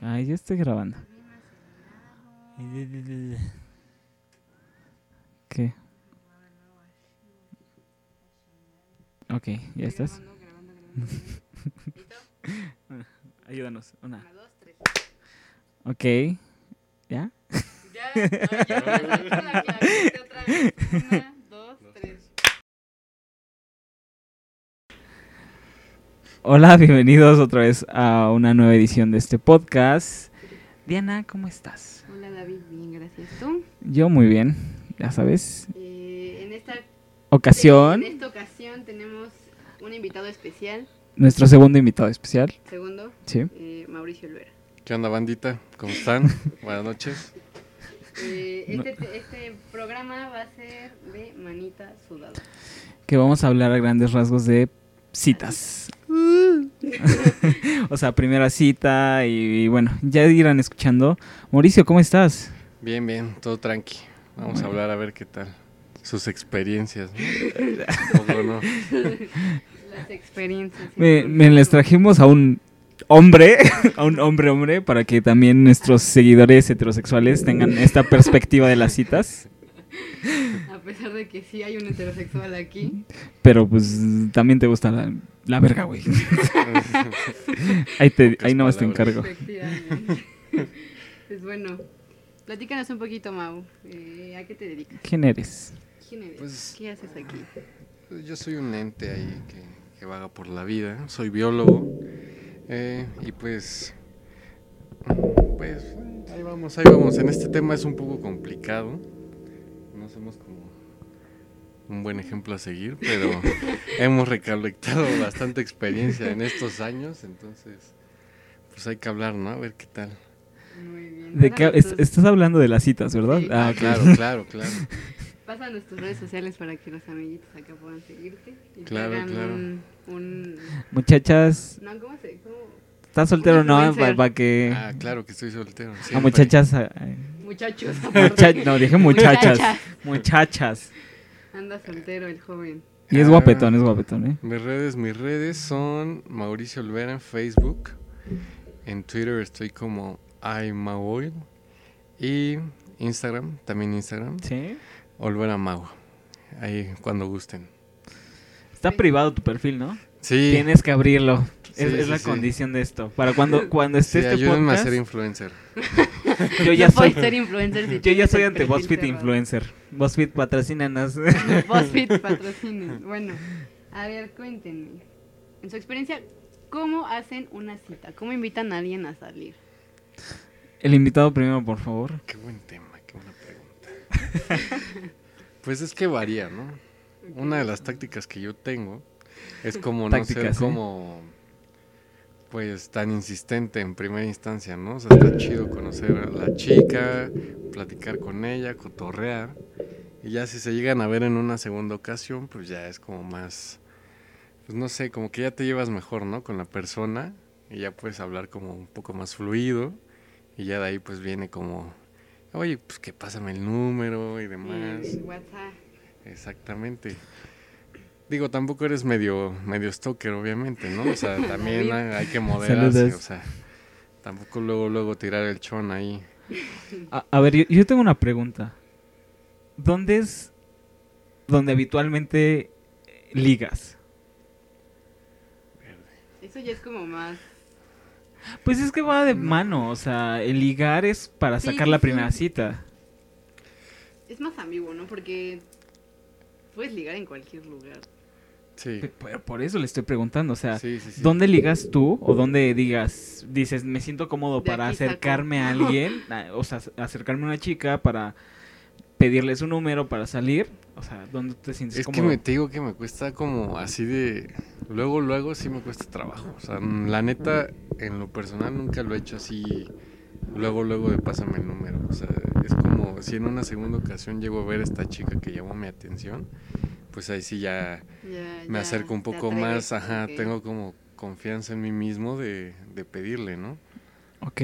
Ay, ya estoy grabando. ¿Qué? Ok, ¿ya estás? Ayúdanos. Una. Una, dos, tres. Ok. ¿Ya? Ya, no, ya, ya, ya, ya, ya, ya, otra vez. Una, dos, tres. Hola, bienvenidos otra vez a una nueva edición de este podcast. Diana, ¿cómo estás? Hola David, bien, gracias. ¿Tú? Yo muy bien, ya sabes. Eh, en esta Ocasión, En esta ocasión tenemos un invitado especial, nuestro segundo invitado especial. segundo, Sí. eh, Mauricio Olvera. ¿Qué onda, bandita? ¿Cómo están? Buenas noches. Eh, No. este, este programa va a ser de manita sudada. Que vamos a hablar a grandes rasgos de citas. o sea, primera cita y, bueno, ya irán escuchando. Mauricio, ¿cómo estás? Bien, bien, todo tranqui. Vamos a hablar a ver qué tal. Sus experiencias, ¿no? ¿O no? Las experiencias. Me, me les trajimos a un hombre, a un hombre hombre, para que también nuestros seguidores heterosexuales tengan esta perspectiva de las citas. A pesar de que sí hay un heterosexual aquí. Pero pues también te gusta la, la verga, güey. Ahí, te, ahí nomás te encargo. Pues bueno, platícanos un poquito, Mau. Eh, ¿A qué te dedicas? ¿Quién eres? ¿Quién eres? Pues- ¿Qué haces aquí? Pues Yo soy un ente ahí que, que vaga por la vida. Soy biólogo. eh, y pues. Pues ahí vamos, ahí vamos. En este tema es un poco complicado. Un buen ejemplo a seguir, pero hemos recolectado bastante experiencia en estos años. Entonces, pues hay que hablar, ¿no? A ver qué tal. Muy bien. ¿De qué, es- estás hablando de las citas, ¿verdad? Sí. Ah, Ah, claro, claro, claro. Pasa a nuestras redes sociales para que los amiguitos acá puedan seguirte. Y te Claro, hagan claro. Un, un- Muchachas, No, ¿cómo se...? ¿Cómo? ¿estás soltero o no? Para que... Ah, claro que estoy soltero. a muchachas... ah, Muchachos. mucha- no, dije muchachas. Muchachas. Muchachas. Anda soltero el joven. Y es Ah. guapetón, es guapetón, ¿eh? Mis redes, mis redes son Mauricio Olvera en Facebook. En Twitter estoy como iMaoil. Y Instagram, también Instagram, Sí. Olvera Mau. Ahí cuando gusten. Está privado tu perfil, ¿no? Sí, Tienes que abrirlo. Es, Sí, es sí, la sí. condición de esto. Para cuando, cuando esté sí, este ayúdenme a podcast, ser influencer. yo ya No soy... ser influencer si Yo ya soy ante BuzzFeed influencer. BuzzFeed patrocínanos. BuzzFeed patrocina. Bueno, a ver, cuéntenme. En su experiencia, ¿cómo hacen una cita? ¿Cómo invitan a alguien a salir? El invitado primero, por favor. Qué buen tema, qué buena pregunta. pues es que varía, ¿no? Una de las tácticas que yo tengo es como no ser ¿eh? como pues tan insistente en primera instancia, ¿no? O sea, está chido conocer a la chica, platicar con ella, cotorrear. Y ya si se llegan a ver en una segunda ocasión, pues ya es como más, pues no sé, como que ya te llevas mejor, ¿no? Con la persona y ya puedes hablar como un poco más fluido. Y ya de ahí pues viene como, oye, pues que pásame el número y demás. WhatsApp. Exactamente. Digo, tampoco eres medio, medio stalker, obviamente, ¿no? O sea, también hay, hay que moderarse, o sea, tampoco luego, luego tirar el chón ahí. A, a ver, yo, yo tengo una pregunta. ¿Dónde es donde habitualmente ligas? Eso ya es como más... Pues es que va de mano, o sea, el ligar es para Sí, sacar la sí. primera cita. Es más ambiguo, ¿no? Porque puedes ligar en cualquier lugar. Sí, por eso le estoy preguntando, o sea, sí, sí. sí. ¿dónde ligas tú o dónde digas, dices, me siento cómodo De para saco. acercarme a alguien, o sea, acercarme a una chica para pedirle su número para salir? O sea, ¿dónde te sientes Es que cómodo? me, te digo que me cuesta como así de... Luego, luego sí me cuesta trabajo. O sea, mm, la neta, en lo personal nunca lo he hecho así... Luego, luego de pásame el número. O sea, es como si en una segunda ocasión llego a ver a esta chica que llamó mi atención, pues ahí sí ya Ya, me ya acerco un poco atreves, más, ajá, tengo como confianza en mí mismo de, de pedirle, ¿no? Ok.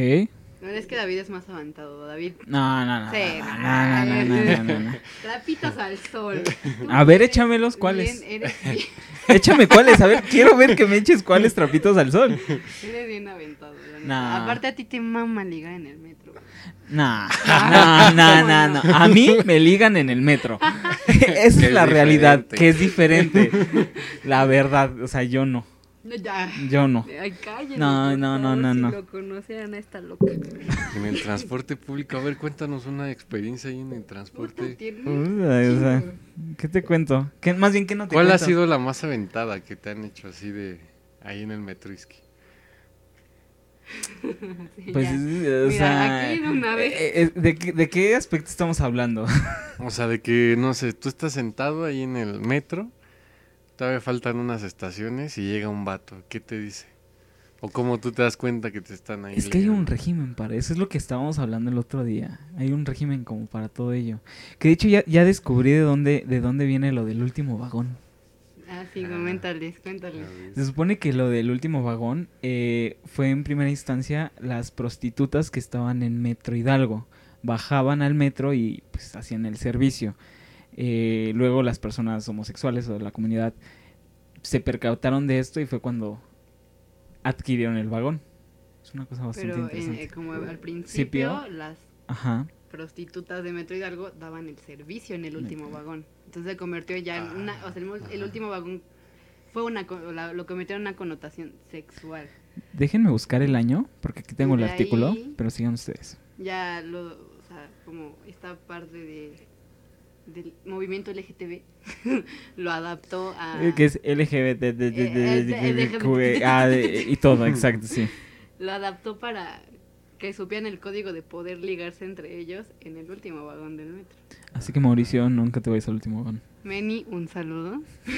No, es que David es más aventado. David, No, no, no. Sí, no, no, no, no, no, no. trapitos al sol. A ver, échamelos, ¿cuáles? bien- eres, bien, Échame cuáles, a ver, quiero ver que me eches cuáles trapitos al sol. eres bien aventado, Nah. Aparte a ti te mama ligar en el metro. Nah, nah, nah, nah, nah. A mí me ligan en el metro. Esa es es la realidad, que es diferente. La verdad, o sea, yo no. Ya. Yo no. Ay, cállense, No, no, no, no, si no. lo conocieran a esta loca. En el transporte público, a ver, cuéntanos una experiencia ahí en el transporte. Uy, o sea, ¿Qué te cuento? ¿Qué, más bien, ¿qué no te ¿Cuál ha cuento? sido la más aventada que te han hecho así de ahí en el Metrisky? Pues, ya. o Mira, sea, aquí de una vez. eh, eh, ¿de, qué, ¿de qué aspecto estamos hablando? O sea, de que, no sé, tú estás sentado ahí en el metro, todavía faltan unas estaciones y llega un vato. ¿Qué te dice? O cómo tú te das cuenta que te están ahí. Es que hay un régimen para eso, es lo que estábamos hablando el otro día. Hay un régimen como para todo ello. Que de hecho ya, ya descubrí de dónde, de dónde viene lo del último vagón. Ah, sí, coméntales, cuéntales. Se supone que lo del último vagón eh, fue en primera instancia las prostitutas que estaban en Metro Hidalgo. Bajaban al metro y pues hacían el servicio. Eh, luego las personas homosexuales o de la comunidad se percataron de esto y fue cuando adquirieron el vagón. Es una cosa bastante Pero eh, interesante. como al principio, Principio. las Ajá. Prostitutas de Metro Hidalgo daban el servicio en el último vagón. Entonces se convirtió ya en una, o sea, el, el último vagón fue una, la- lo convirtieron en una connotación sexual. Déjenme buscar el año, porque aquí tengo el De artículo, ahí- pero sigan ustedes. Ya lo, o sea, como esta parte de del movimiento LGTB lo adaptó a Eh, Que es LGBT Eh, eh, ah, y todo, exacto, sí. lo adaptó para que supieran el código de poder ligarse entre ellos en el último vagón del metro. Así que Mauricio, nunca te vayas al último vagón. Meni, un saludo.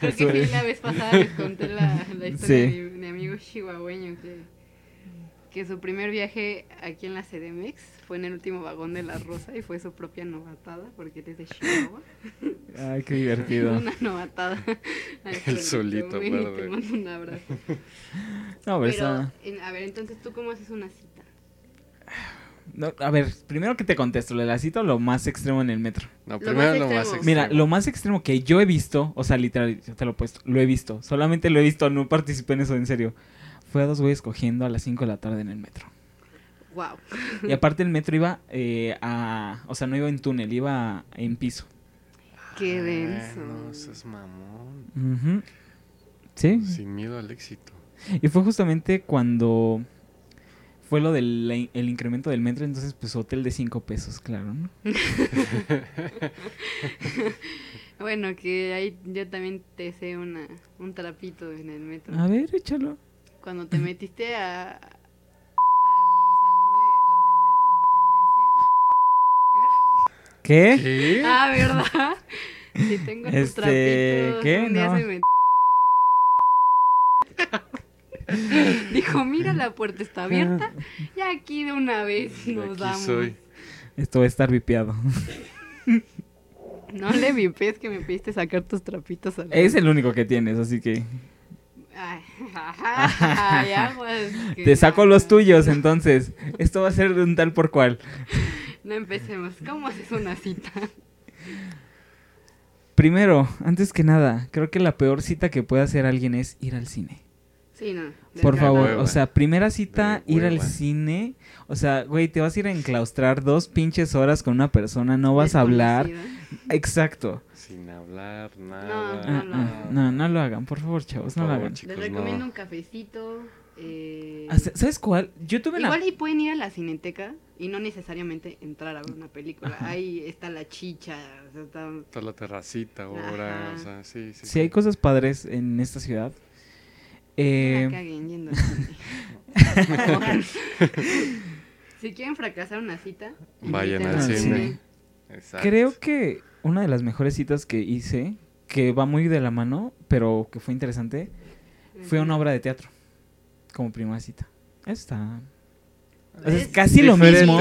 Porque sí, la vez pasada les conté la, la historia Sí. de mi, mi amigo chihuahueño que, que su primer viaje aquí en la CDMX fue en el último vagón de la Rosa y fue su propia novatada porque él es de Chihuahua. Ay, qué divertido. Una novatada. El solito, te mando un abrazo. No, Pero, en- a ver, entonces, ¿tú cómo haces una cita? no, a ver, primero que te contesto, lo de la cita o lo más extremo en el metro. No, Lo primero más lo más extremo. Mira, lo más extremo que yo he visto, o sea, literal, yo te lo he puesto, lo he visto, solamente lo he visto, no participé en eso en serio. Fue a dos güeyes cogiendo a las 5 de la tarde en el metro. Wow. Y aparte el metro iba eh, a, o sea, no iba en túnel, iba en piso. Qué denso. no, seas mamón. Sí. Sin miedo al éxito. Y fue justamente cuando fue lo del el incremento del metro, entonces pues hotel de 5 pesos, claro, ¿no? Bueno, que ahí yo también te sé una, un trapito en el metro. A ver, échalo. Cuando te metiste a, al salón de ¿Qué? los de ¿Qué? intendencia. Ah, ¿verdad? Sí, tengo tus Este, trapitos. ¿qué? Un día No. se me- Dijo, mira, la puerta está abierta. Y aquí de una vez nos aquí damos. soy. Esto va a estar vipeado. No le vi pez que me pediste sacar tus trapitos al Es el único que tienes, así que Ay, que te saco los tuyos, entonces. Esto va a ser un tal por cual. No empecemos. ¿Cómo haces una cita? Primero, antes que nada, creo que la peor cita que puede hacer alguien es ir al cine. Sí, no. Por favor, hueva. o sea, primera cita, De ir al cine. O sea, güey, te vas a ir a enclaustrar dos pinches horas con una persona, no vas a hablar. Exacto. Sin hablar, No, nada. Ah, no, ah, no, no lo hagan, por favor, chavos, no lo hagan. chicos, Les no. recomiendo un cafecito. eh, Ah, ¿Sabes cuál? Yo tuve la... Igual y pueden ir a la cineteca y no necesariamente entrar a ver una película. Ajá. Ahí está la chicha. o sea, está- Está la terracita ahora, o sea, sí, sí. Sí, hay cosas padres en esta ciudad. No Eh, la caguen yendo cine. Si quieren fracasar una cita, Vayan al cine. Exacto. creo que una de las mejores citas que hice, que va muy de la mano, pero que fue interesante, fue una obra de teatro. Como primera cita. Está... o sea, es Es casi lo mismo,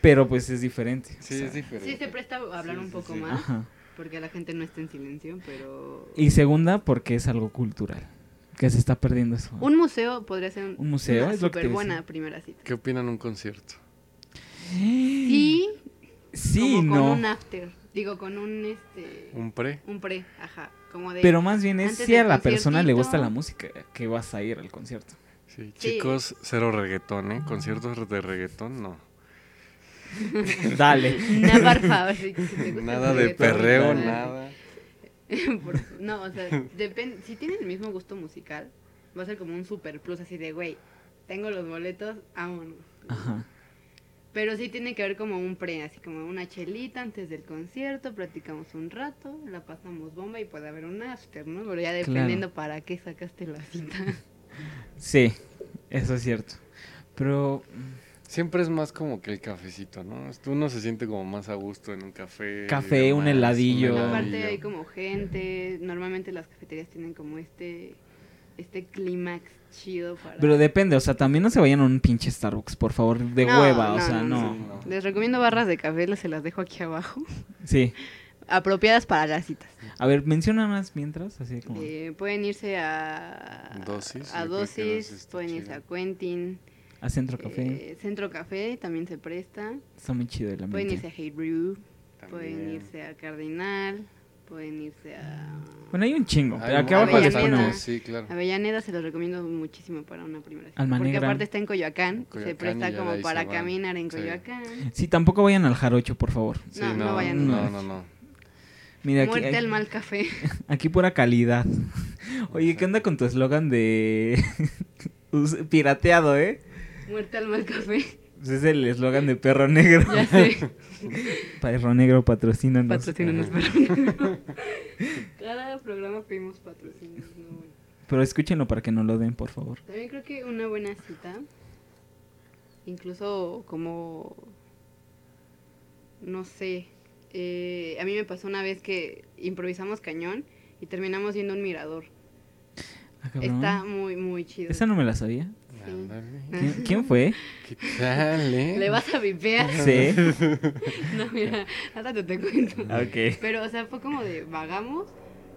pero pues es diferente. o Sí, sea, es diferente. Sí, se presta a hablar Sí, un poco sí. más. Ajá. Porque la gente no está en silencio, pero... Y segunda, porque es algo cultural. Que se está perdiendo eso. Un museo podría ser un- Un museo, una es lo que te súper buena decía. primera cita. ¿Qué opinan un concierto? Sí, Sí, como con no. un after. Digo, con un este Un pre. un pre, ajá, como de Pero más bien es si a la persona le gusta la música que vas a ir al concierto. Sí, Sí. chicos, cero reggaetón, ¿eh? Conciertos de reggaetón, no. Dale. Nada, por favor, si- Nada de perreo, dale. nada. Por- no, o sea, depende, si tienes el mismo gusto musical, va a ser como un super plus así de, güey, tengo los boletos, vámonos. Ajá. Pero sí tiene que haber como un pre, así como una chelita antes del concierto, platicamos un rato, la pasamos bomba y puede haber un after, ¿no? Pero ya dependiendo para qué sacaste la cita. Sí, eso es cierto. Pero Siempre es más como que el cafecito, ¿no? Uno se siente como más a gusto en un café. Café, un heladillo. Aparte hay como gente, normalmente las cafeterías tienen como este este clímax chido para... Pero depende, o sea, también no se vayan a un pinche Starbucks, por favor, de No, hueva, o no, sea, no, no. no. Les recomiendo barras de café, las- se las dejo aquí abajo, Sí. apropiadas para las citas. A ver, menciona más mientras, así como... Eh, pueden irse a Dosis, a dosis, Dosis pueden irse chido. a Quentin, A Centro Café. eh, Centro Café también se presta, Está muy chido el pueden irse ambiente. a Hey Brew, pueden También. irse a Cardinal, pueden irse a Bueno, hay un chingo. Pero aquí mu- abajo les Avellaneda. ponemos. Sí, claro. Avellaneda se los recomiendo muchísimo para una primera cita. Alma porque aparte está en Coyoacán, se Coyoacán presta como para caminar en. Coyoacán. Sí, tampoco vayan al jarocho, por favor. Sí, No, no no, vayan. no, no, no. Mira, aquí, Muerte al mal café. aquí pura calidad. Oye, ¿qué onda con tu eslogan de pirateado, eh? Muerte al mal café. Pues es el eslogan de Perro Negro. Ya sé. Perro Negro patrocínanos. Patrocínanos, perro. Cada programa pedimos patrocinios. No, bueno. Pero escúchenlo para que no lo den, por favor. También creo que una buena cita, incluso como, no sé, eh, a mí me pasó una vez que improvisamos cañón y terminamos viendo un mirador. Ah. Está muy, muy chido. Esa no me la sabía. ¿Quién, quién fue? ¿Qué tal, eh? ¿Le vas a vipear? Sí. No, mira, hasta te, te cuento. Ok. Pero, o sea, fue como de vagamos,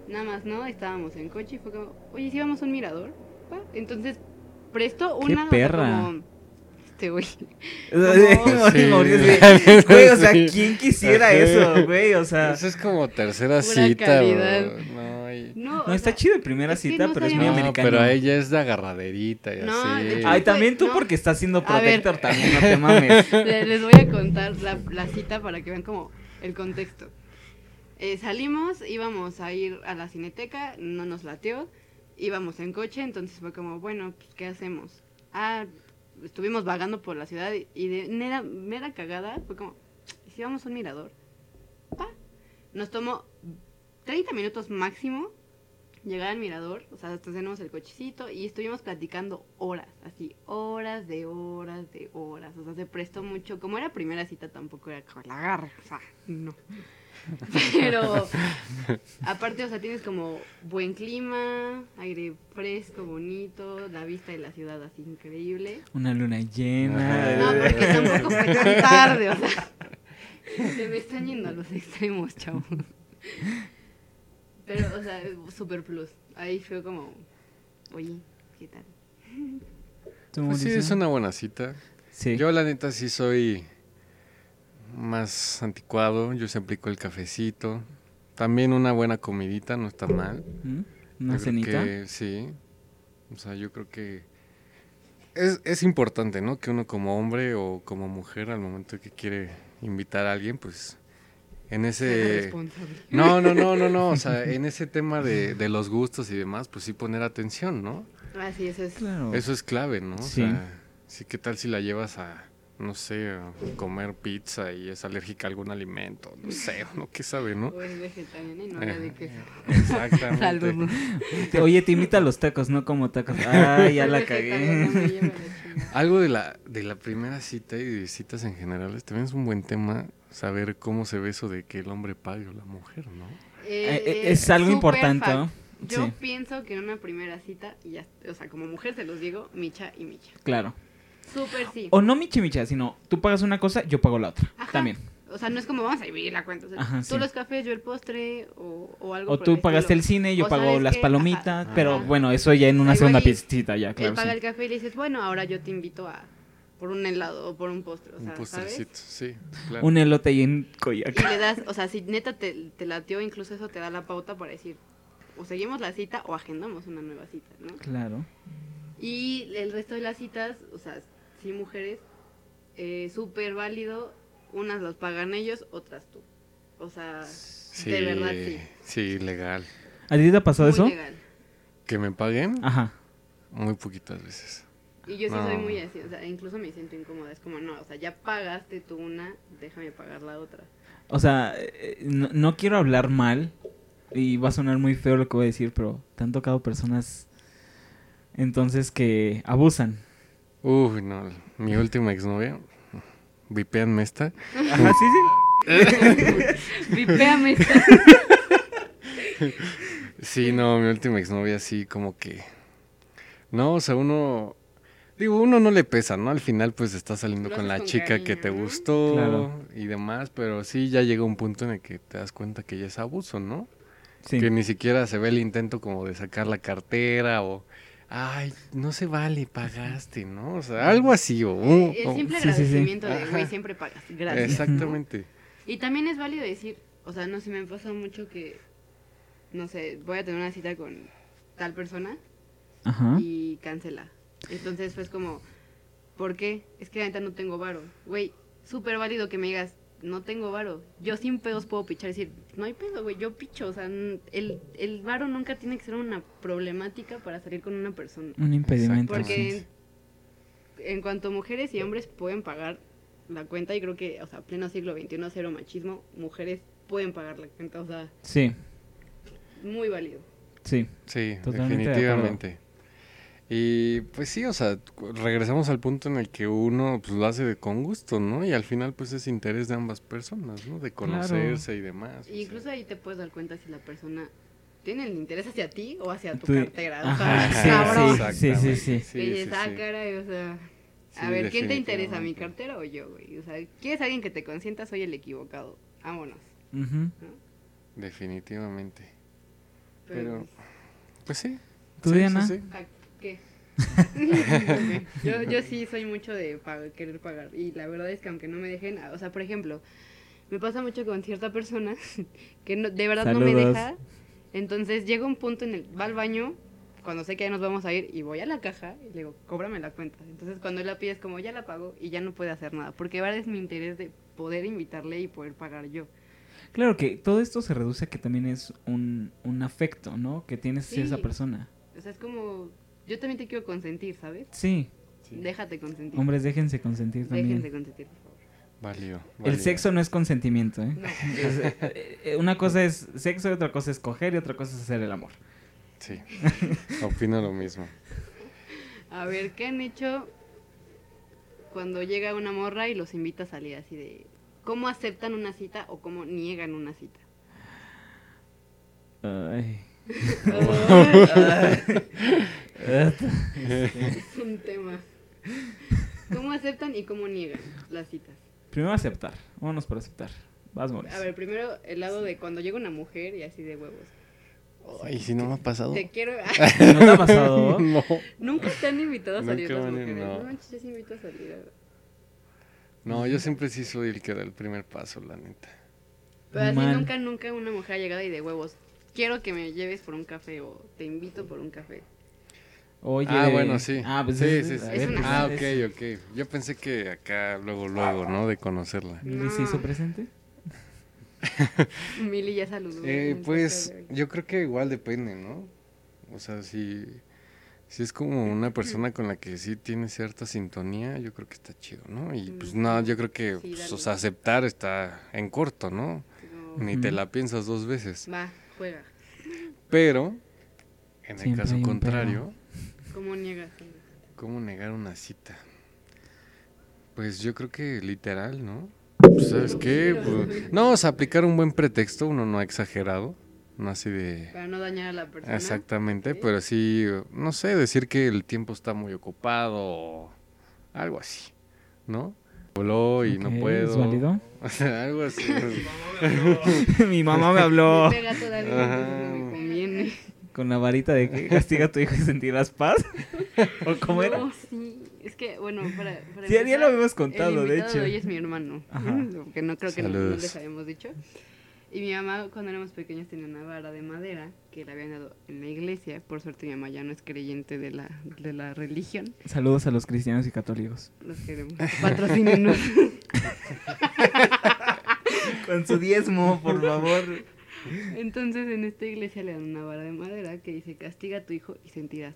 nada más, ¿no? Estábamos en coche y fue como, oye, si vamos a un mirador. Entonces, presto ¡Qué una. o sea, perra! como, este güey. Güey, Mauricio, Sí. sí. Güey, o sea, Sí. ¿quién quisiera eso, güey? O sea, Eso es como tercera Pura cita, calidad. bro. No, No, está sea, chido de primera es cita, no pero es muy americano. pero ella es de agarraderita y No, así. hecho, Ay, fue- también tú no. porque estás siendo protector también, no te mames. le- Les voy a contar la, la cita para que vean como el contexto. Eh, salimos, íbamos a ir a la cineteca, no nos lateó, íbamos en coche, entonces fue como, bueno, pues, ¿qué hacemos? Ah, estuvimos vagando por la ciudad y- de mera, mera cagada fue como, ¿y si vamos a un mirador? Va. Nos tomó 30 minutos máximo llegar al mirador, o sea, tenemos el cochecito y estuvimos platicando horas, así, horas de horas de horas, o sea, se prestó mucho, como era primera cita tampoco era como la agarre, o sea, no. Pero aparte, o sea, tienes como buen clima, aire fresco, bonito, la vista de la ciudad así increíble. Una luna llena. No, porque tampoco fue tan tarde, o sea. Se me están yendo a los extremos, chavos. Pero, o sea, super plus. Ahí fue como, oye, ¿qué tal? ¿Tú, Pues sí, es una buena cita. Sí. Yo, la neta, sí soy más anticuado. Yo se aplico el cafecito. También una buena comidita, no está mal. ¿Mm? Yo ¿Una creo cenita? que sí. O sea, yo creo que es, es importante, ¿no? Que uno como hombre o como mujer, al momento que quiere invitar a alguien, pues en ese... No, no, no, no, no. O sea, en ese tema de, de los gustos y demás, pues sí poner atención, ¿no? Ah, sí, eso es. Claro. Eso es clave, ¿no? O Sí. sea, sí, ¿qué tal si la llevas a, no sé, a comer pizza y es alérgica a algún alimento? No sé, no qué sabe, ¿no? O es vegetariana y no habla de queso. Exactamente. Oye, te invita a los tacos, no como tacos. Ah, ya la cagué. Algo de la, de la primera cita y de citas en general, también es un buen tema saber cómo se ve eso de que el hombre pague o la mujer, ¿no? Eh, Eh, eh, es algo importante. ¿no? Yo Sí. pienso que en una primera cita, y ya, o sea, como mujer se los digo, micha y micha. Claro. Súper sí. O no michi micha, sino tú pagas una cosa, yo pago la otra. Ajá. También. O sea, no es como vamos a dividir la cuenta. O sea, Ajá, tú sí. los cafés, yo el postre o, o algo O por tú el pagaste el cine, yo O pago ¿sabes las qué? palomitas, Ajá, pero ajá. bueno, eso ya en una segunda y piecita ya, Él claro. paga sí. el café y le dices, bueno, ahora yo te invito a por un helado o por un postre, o Un postrecito, sí, claro. Un elote ahí en Y Coyoacán. le das, o sea, si neta te, te latió, incluso eso te da la pauta para decir, o seguimos la cita o agendamos una nueva cita, ¿no? Claro. Y el resto de las citas, o sea, sí mujeres, eh, súper válido, unas las pagan ellos, otras tú. O sea, Sí, de verdad sí. Sí, legal. ¿A ti te ha pasado Muy eso? legal. ¿Que me paguen? Ajá. Muy poquitas veces. Y yo sí No. soy muy así, o sea, incluso me siento incómoda. Es como, no, o sea, ya pagaste tú una, déjame pagar la otra. O sea, eh, no, no quiero hablar mal y va a sonar muy feo lo que voy a decir, pero te han tocado personas entonces que abusan. Uy, no. Mi última exnovia. Vipeanme esta. Ajá, sí, sí. Vipéame esta. Sí, no, mi última exnovia sí, como que. No, o sea, uno. Digo, uno no le pesa, ¿no? Al final, pues está saliendo con la con chica que te ¿no? gustó Claro. y demás, pero sí ya llega un punto en el que te das cuenta que ya es abuso, ¿no? Sí. Que ni siquiera se ve el intento como de sacar la cartera o. Ay, no se vale, pagaste, ¿no? O sea, algo así, o. un- El simple Sí, sí, sí. agradecimiento de, güey, siempre pagas. Gracias. Exactamente. Y también es válido decir, o sea, no sé, me pasa mucho que, no sé, voy a tener una cita con tal persona Ajá. y cancela. Entonces fue como, ¿por qué? Es que ahorita no tengo varo. Güey, súper válido que me digas, no tengo varo. Yo sin pedos puedo pichar y decir, no hay pedo, güey, yo picho. O sea, el, el varo nunca tiene que ser una problemática para salir con una persona. Un impedimento. Porque en, en cuanto mujeres y hombres pueden pagar la cuenta, y creo que, o sea, pleno siglo XXI, cero machismo, mujeres pueden pagar la cuenta, o sea, Sí, muy válido. sí. Sí, Totalmente de definitivamente. Y pues sí, o sea, regresamos al punto en el que uno pues lo hace de- con gusto, ¿no? Y al final pues es interés de ambas personas, ¿no? De conocerse y demás. o Y sea. incluso ahí te puedes dar cuenta si la persona tiene el interés hacia ti o hacia tu Tú- cartera. O Ajá, sea, sí, sí, sí, sí, sí. Dices, ah, caray, o sea, a Sí, ver, ¿quién te interesa, mi cartera o yo, güey? O sea, ¿quieres alguien que te consienta? Soy el equivocado. Vámonos. Definitivamente. Pero, Pero, pues sí. ¿Tú, sí, sí, Diana? Sí. ¿a ¿qué? yo, yo sí soy mucho de querer pagar. Y la verdad es que aunque no me dejen, o sea, por ejemplo, me pasa mucho con cierta persona que no- de verdad no me deja. Entonces llega un punto en el, va al baño, cuando sé que ya nos vamos a ir, y voy a la caja y le digo, cóbrame la cuenta. Entonces cuando él la pide es como, ya la pago y ya no puede hacer nada. Porque ahora es mi interés de poder invitarle y poder pagar yo. Claro que todo esto se reduce a que también es un, un afecto, ¿no? Que tienes hacia Sí. esa persona. O sea, es como, yo también te quiero consentir, ¿sabes? Sí. Sí. Déjate consentir. Hombres, déjense consentir también. Déjense consentir, por favor. Válido. El sexo no es consentimiento, ¿eh? No. Es, eh, eh, una cosa es sexo, y otra cosa es coger y otra cosa es hacer el amor. Sí. Opino lo mismo. A ver, ¿qué han hecho cuando llega una morra y los invita a salir así de... ¿Cómo aceptan una cita o cómo niegan una cita? Ay. Es un tema. ¿Cómo aceptan y cómo niegan las citas? Primero aceptar. Vámonos por aceptar. Vas, Moris. A ver, primero el lado de cuando llega una mujer y así de huevos. Ay, si no me ha pasado. Te quiero... ¿No te ha pasado? no. Nunca te han invitado a salir Nunca las me han- mujeres. no. No manches, yo sí invito a salir. a- No, yo siempre sí soy el que da el primer paso, la neta. Pero así nunca, nunca una mujer ha llegado y de huevos. Quiero que me lleves por un café o te invito por un café. Oye. Ah, bueno, sí. Ah, pues sí, es- sí, a sí. Es ver, una- Ah, ok, ok. Yo pensé que acá luego, luego, ¿no? De conocerla. ¿Mili se hizo presente? Mili ya saludó. Eh, pues yo creo que igual depende, ¿no? O sea, si, si es como una persona con la que sí tiene cierta sintonía, yo creo que está chido, ¿no? Y pues Mm, no, yo creo que sí, pues, o sea, aceptar está en corto, ¿no? Ni te la piensas dos veces. Va, juega. Pero, en el caso contrario, ¿Cómo niegas? ¿cómo negar una cita? Pues yo creo que literal, ¿no? Pues, ¿Sabes qué? Pues, no, o sea, aplicar un buen pretexto, uno no ha exagerado, no así de... Para no dañar a la persona. Exactamente, Sí. pero sí, no sé, decir que el tiempo está muy ocupado o algo así, ¿no? Voló y Ok, no puedo. ¿Es válido? O sea, algo así. Mi mamá me habló. Me pega todavía, Ajá. entonces no me conviene. Con la varita de que castiga a tu hijo y sentirás paz. ¿O cómo era? No, sí. Es que, bueno, para. para Sí, ya lo habíamos contado, el de hecho. hoy es mi hermano. Ajá. Que no creo que no, no les habíamos dicho. Y mi mamá, cuando éramos pequeños, tenía una vara de madera que le habían dado en la iglesia. Por suerte, mi mamá ya no es creyente de la, de la religión. Saludos a los cristianos y católicos. Los queremos. Patrocínenos. Con su diezmo, por favor. Entonces, en esta iglesia le dan una vara de madera que dice: Castiga a tu hijo y sentirás.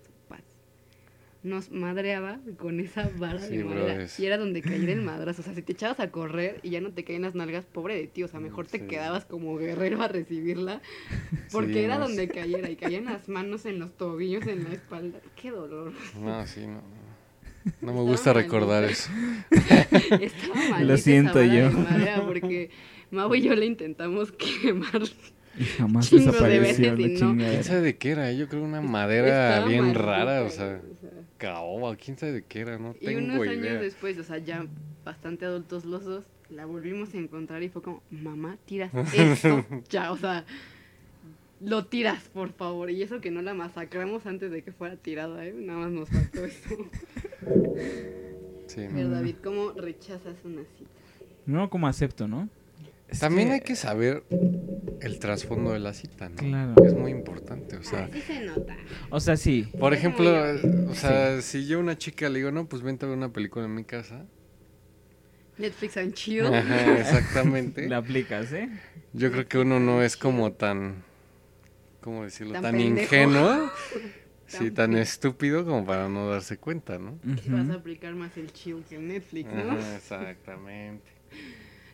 Nos madreaba con esa vara Sí, de madera. Y era donde caía el madrazo. O sea, si te echabas a correr y ya no te caían las nalgas, pobre de ti. O sea, mejor te quedabas como guerrero a recibirla. Porque Sí, era no, donde cayera. Y caían las manos en los tobillos, en la espalda. Qué dolor. No, sí, no. No me gusta recordar eso. Estaba Lo esa siento yo. de madera porque Mau y yo le intentamos quemar. Y jamás Chingo de desapareció veces la y no. ¿Quién sabe de qué era? Yo creo una madera Estaba bien maldita, rara, o sea. Caoba, quién sabe de qué era, no Y tengo unos idea. años después, o sea, ya bastante adultos los dos, la volvimos a encontrar y fue como, mamá, tiras esto ya, o sea, lo tiras, por favor. Y eso que no la masacramos antes de que fuera tirada, ¿eh? Nada más nos faltó eso. Sí, no. Pero David, ¿cómo rechazas una cita? No como acepto, ¿no? Es También que- hay que saber el trasfondo de la cita, ¿no? Claro. Es muy importante, o sea, Así se nota. O sea, sí. por ejemplo, o sea, si yo a una chica le digo, no, pues vente a ver una película en mi casa. Netflix and chill. Ajá, exactamente. La aplicas, ¿eh? Yo creo que uno no es como tan, ¿cómo decirlo? Tan ingenuo, sí, Tan estúpido como para no darse cuenta, ¿no? Ujú. Vas a aplicar más el chill que el Netflix, ¿no? Ajá, exactamente.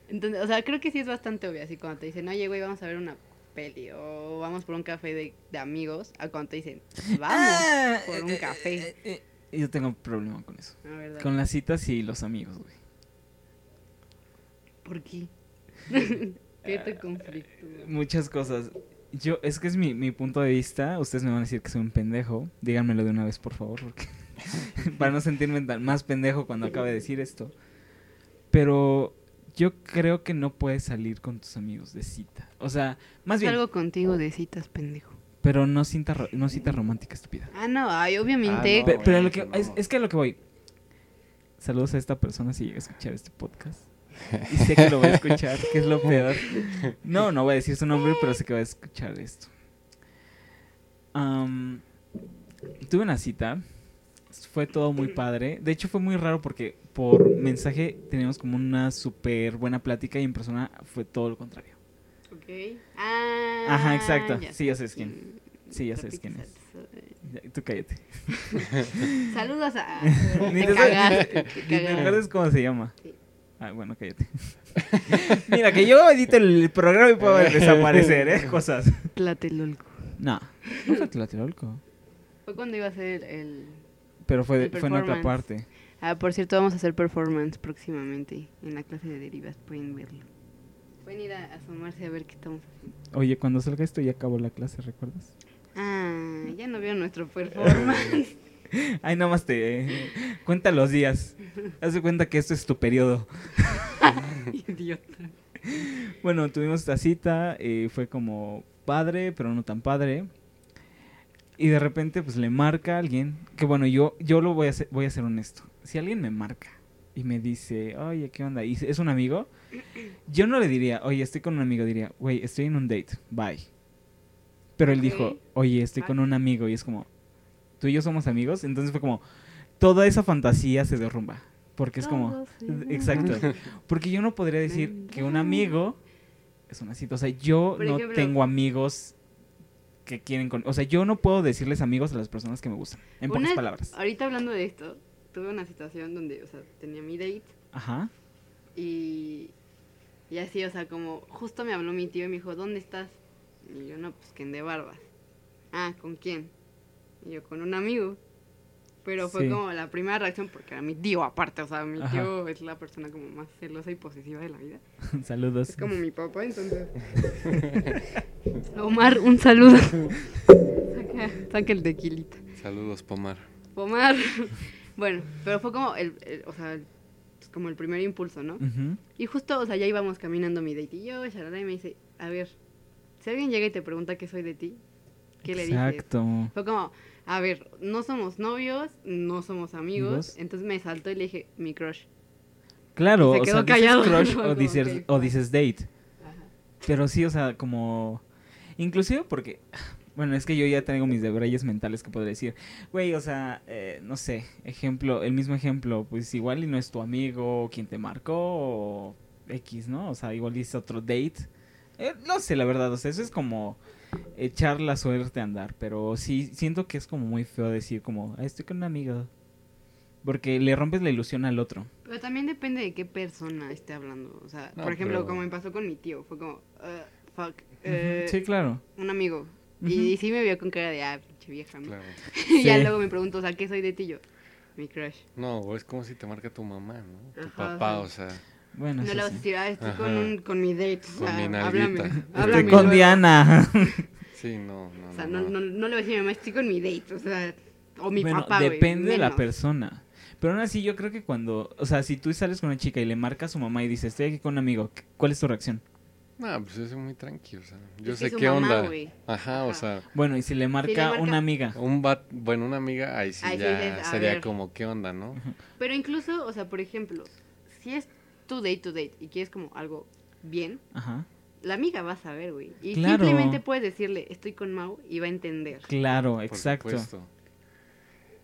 Entonces, o sea, creo que sí es bastante obvio, así cuando te dicen, oye, güey, vamos a ver una peli o vamos por un café de, de amigos, a cuando te dicen, vamos Ah, por un eh, café. eh, eh, eh, Yo tengo problema con eso. A ver, dale. Con las citas y los amigos, güey. ¿Por qué? ¿Qué te conflictúa? Muchas cosas. Yo, es que es mi, mi punto de vista. Ustedes me van a decir que soy un pendejo. Díganmelo de una vez, por favor, porque para no sentirme tan más pendejo cuando acabe de decir esto. Pero yo creo que no puedes salir con tus amigos de cita. O sea, más bien, Salgo contigo de citas, pendejo. pero no cita, ro- no cita romántica, estúpida. Ah, no, ay, obviamente. Ah, no, pero a lo que, es, es que a lo que voy. Saludos a esta persona si llega a escuchar este podcast. Y sé que lo va a escuchar, que es lo peor. No, no voy a decir su nombre, pero sé que va a escuchar esto. Tuve una cita. Fue todo muy padre. De hecho, fue muy raro porque por mensaje teníamos como una súper buena plática y en persona fue todo lo contrario. Ok. Ah, Ajá, exacto. ya Sí, ya sabes quién. Sí, ya sabes quién es. Tú cállate. Saludos a. Ni te acuerdas cómo se llama. Sí. Ah, bueno, cállate. Mira, que yo edito el programa y puedo desaparecer, ¿eh? Cosas. Tlatelolco. No, no fue Tlatelolco. Fue cuando iba a ser el. Pero fue, El fue en otra parte. Ah, por cierto, vamos a hacer performance próximamente en la clase de derivas. Pueden verlo. Pueden ir a asomarse a ver qué estamos haciendo. Oye, cuando salga esto ya acabó la clase, ¿recuerdas? Ah, ya no vieron nuestro performance. Ay, nada más te... eh, cuenta los días. Haz de cuenta que esto es tu periodo. Idiota. Bueno, tuvimos esta cita, eh, fue como padre, pero no tan padre. Y de repente, pues le marca a alguien, que bueno, yo, yo lo voy a ser, voy a ser honesto. Si alguien me marca y me dice, oye, ¿qué onda? Y es un amigo, yo no le diría, oye, estoy con un amigo, diría, güey, estoy en un date, bye. Pero él Ok. dijo, oye, estoy con Bye. un amigo, y es como, tú y yo somos amigos, entonces fue como, toda esa fantasía se derrumba. Porque es como, derrumba. exacto. Porque yo no podría decir que un amigo es una cita. O sea, yo no tengo amigos que quieren con... O sea, yo no puedo decirles amigos a las personas que me gustan. En pocas Una- palabras. Ahorita hablando de esto, tuve una situación donde, o sea, tenía mi date Ajá. y, y así, o sea, como justo me habló mi tío y me dijo, ¿dónde estás? Y yo, no, pues que en de barbas. Ah, ¿con quién? Y yo, con un amigo. Pero fue Sí. como la primera reacción porque era mi tío aparte, o sea, mi Ajá. tío es la persona como más celosa y posesiva de la vida. Saludos. Es como mi papá, entonces. Omar, un saludo. Saca, saca el tequilita. Saludos, Pomar. Omar. Bueno, pero fue como el, el- o sea, pues como el primer impulso, ¿no? Y justo, o sea, ya íbamos caminando mi date y yo, y me dice, a ver, si alguien llega y te pregunta qué soy de ti, ¿qué le dices? Exacto. Fue como, a ver, no somos novios, no somos amigos. Entonces me saltó y le dije, mi crush. Claro, Se o sea, dices crush o dices, o dices date. Ajá. Pero sí, o sea, como... Inclusive porque... Bueno, es que yo ya tengo mis debrayes mentales que podría decir. Güey, o sea, eh, no sé, ejemplo, el mismo ejemplo, pues igual y no es tu amigo quien te marcó o X, ¿no? O sea, igual dice otro date. Eh, no sé, la verdad, o sea, eso es como echar la suerte a andar, pero sí siento que es como muy feo decir como, "Ah, estoy con un amigo. Porque le rompes la ilusión al otro. Pero también depende de qué persona esté hablando. O sea, No, por ejemplo, pero- como me pasó con mi tío. Fue como, "Uh, fuck, eh, sí, claro. un amigo. Y sí me vio con cara de, ah, pinche vieja, ¿no? Claro. Y ya luego me preguntó, o sea, ¿qué soy de ti? Yo, mi crush. No, o es como si te marca tu mamá, ¿no? Tu Ajá, papá, o sea. Bueno, No le vas a decir, ah, estoy con, un, con mi date. O Con sea, mi háblame. Estoy con luego. Diana. Sí, no, no. O sea, no, no, no, no le voy a decir a mi mamá, estoy con mi date. O sea, o mi bueno, papá, depende de la persona. Pero aún así, yo creo que cuando, o sea, si tú sales con una chica y le marca a su mamá y dice, estoy aquí con un amigo, ¿cuál es tu reacción? No, pues es muy tranquilo, o sea. Yo Es sé que qué mamá, onda. Ajá, o sea, Bueno, y si le marca, marca- una amiga. un bat, bueno, una amiga, ahí sí Ahí ya dices, sería ver. como qué onda, ¿no? Pero incluso, o sea, por ejemplo, si es tu date to date y quieres como algo bien, Ajá. la amiga va a saber, güey. Y Claro. simplemente puedes decirle, estoy con Mau y va a entender. Claro, Por exacto. supuesto.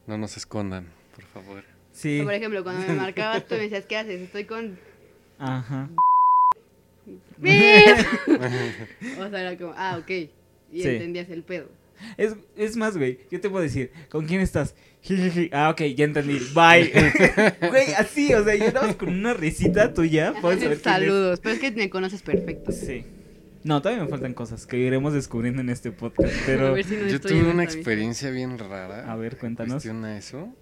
No nos escondan, por favor. Sí. O por ejemplo, cuando me marcabas tú y me decías, ¿qué haces? Estoy con... Ajá. o sea, era como, ah, ok. Y Sí. entendías el pedo. Es, es más, güey, yo te puedo decir, ¿con quién estás? Ah, ok, ya entendí. Bye. Güey, así, o sea, yo con una risita tuya. saber. Saludos, pero es que me conoces perfecto. Sí. No, todavía me faltan cosas que iremos descubriendo en este podcast, A pero... ver si no Yo tuve una experiencia bien rara. A ver, cuéntanos. Cuestión a eso.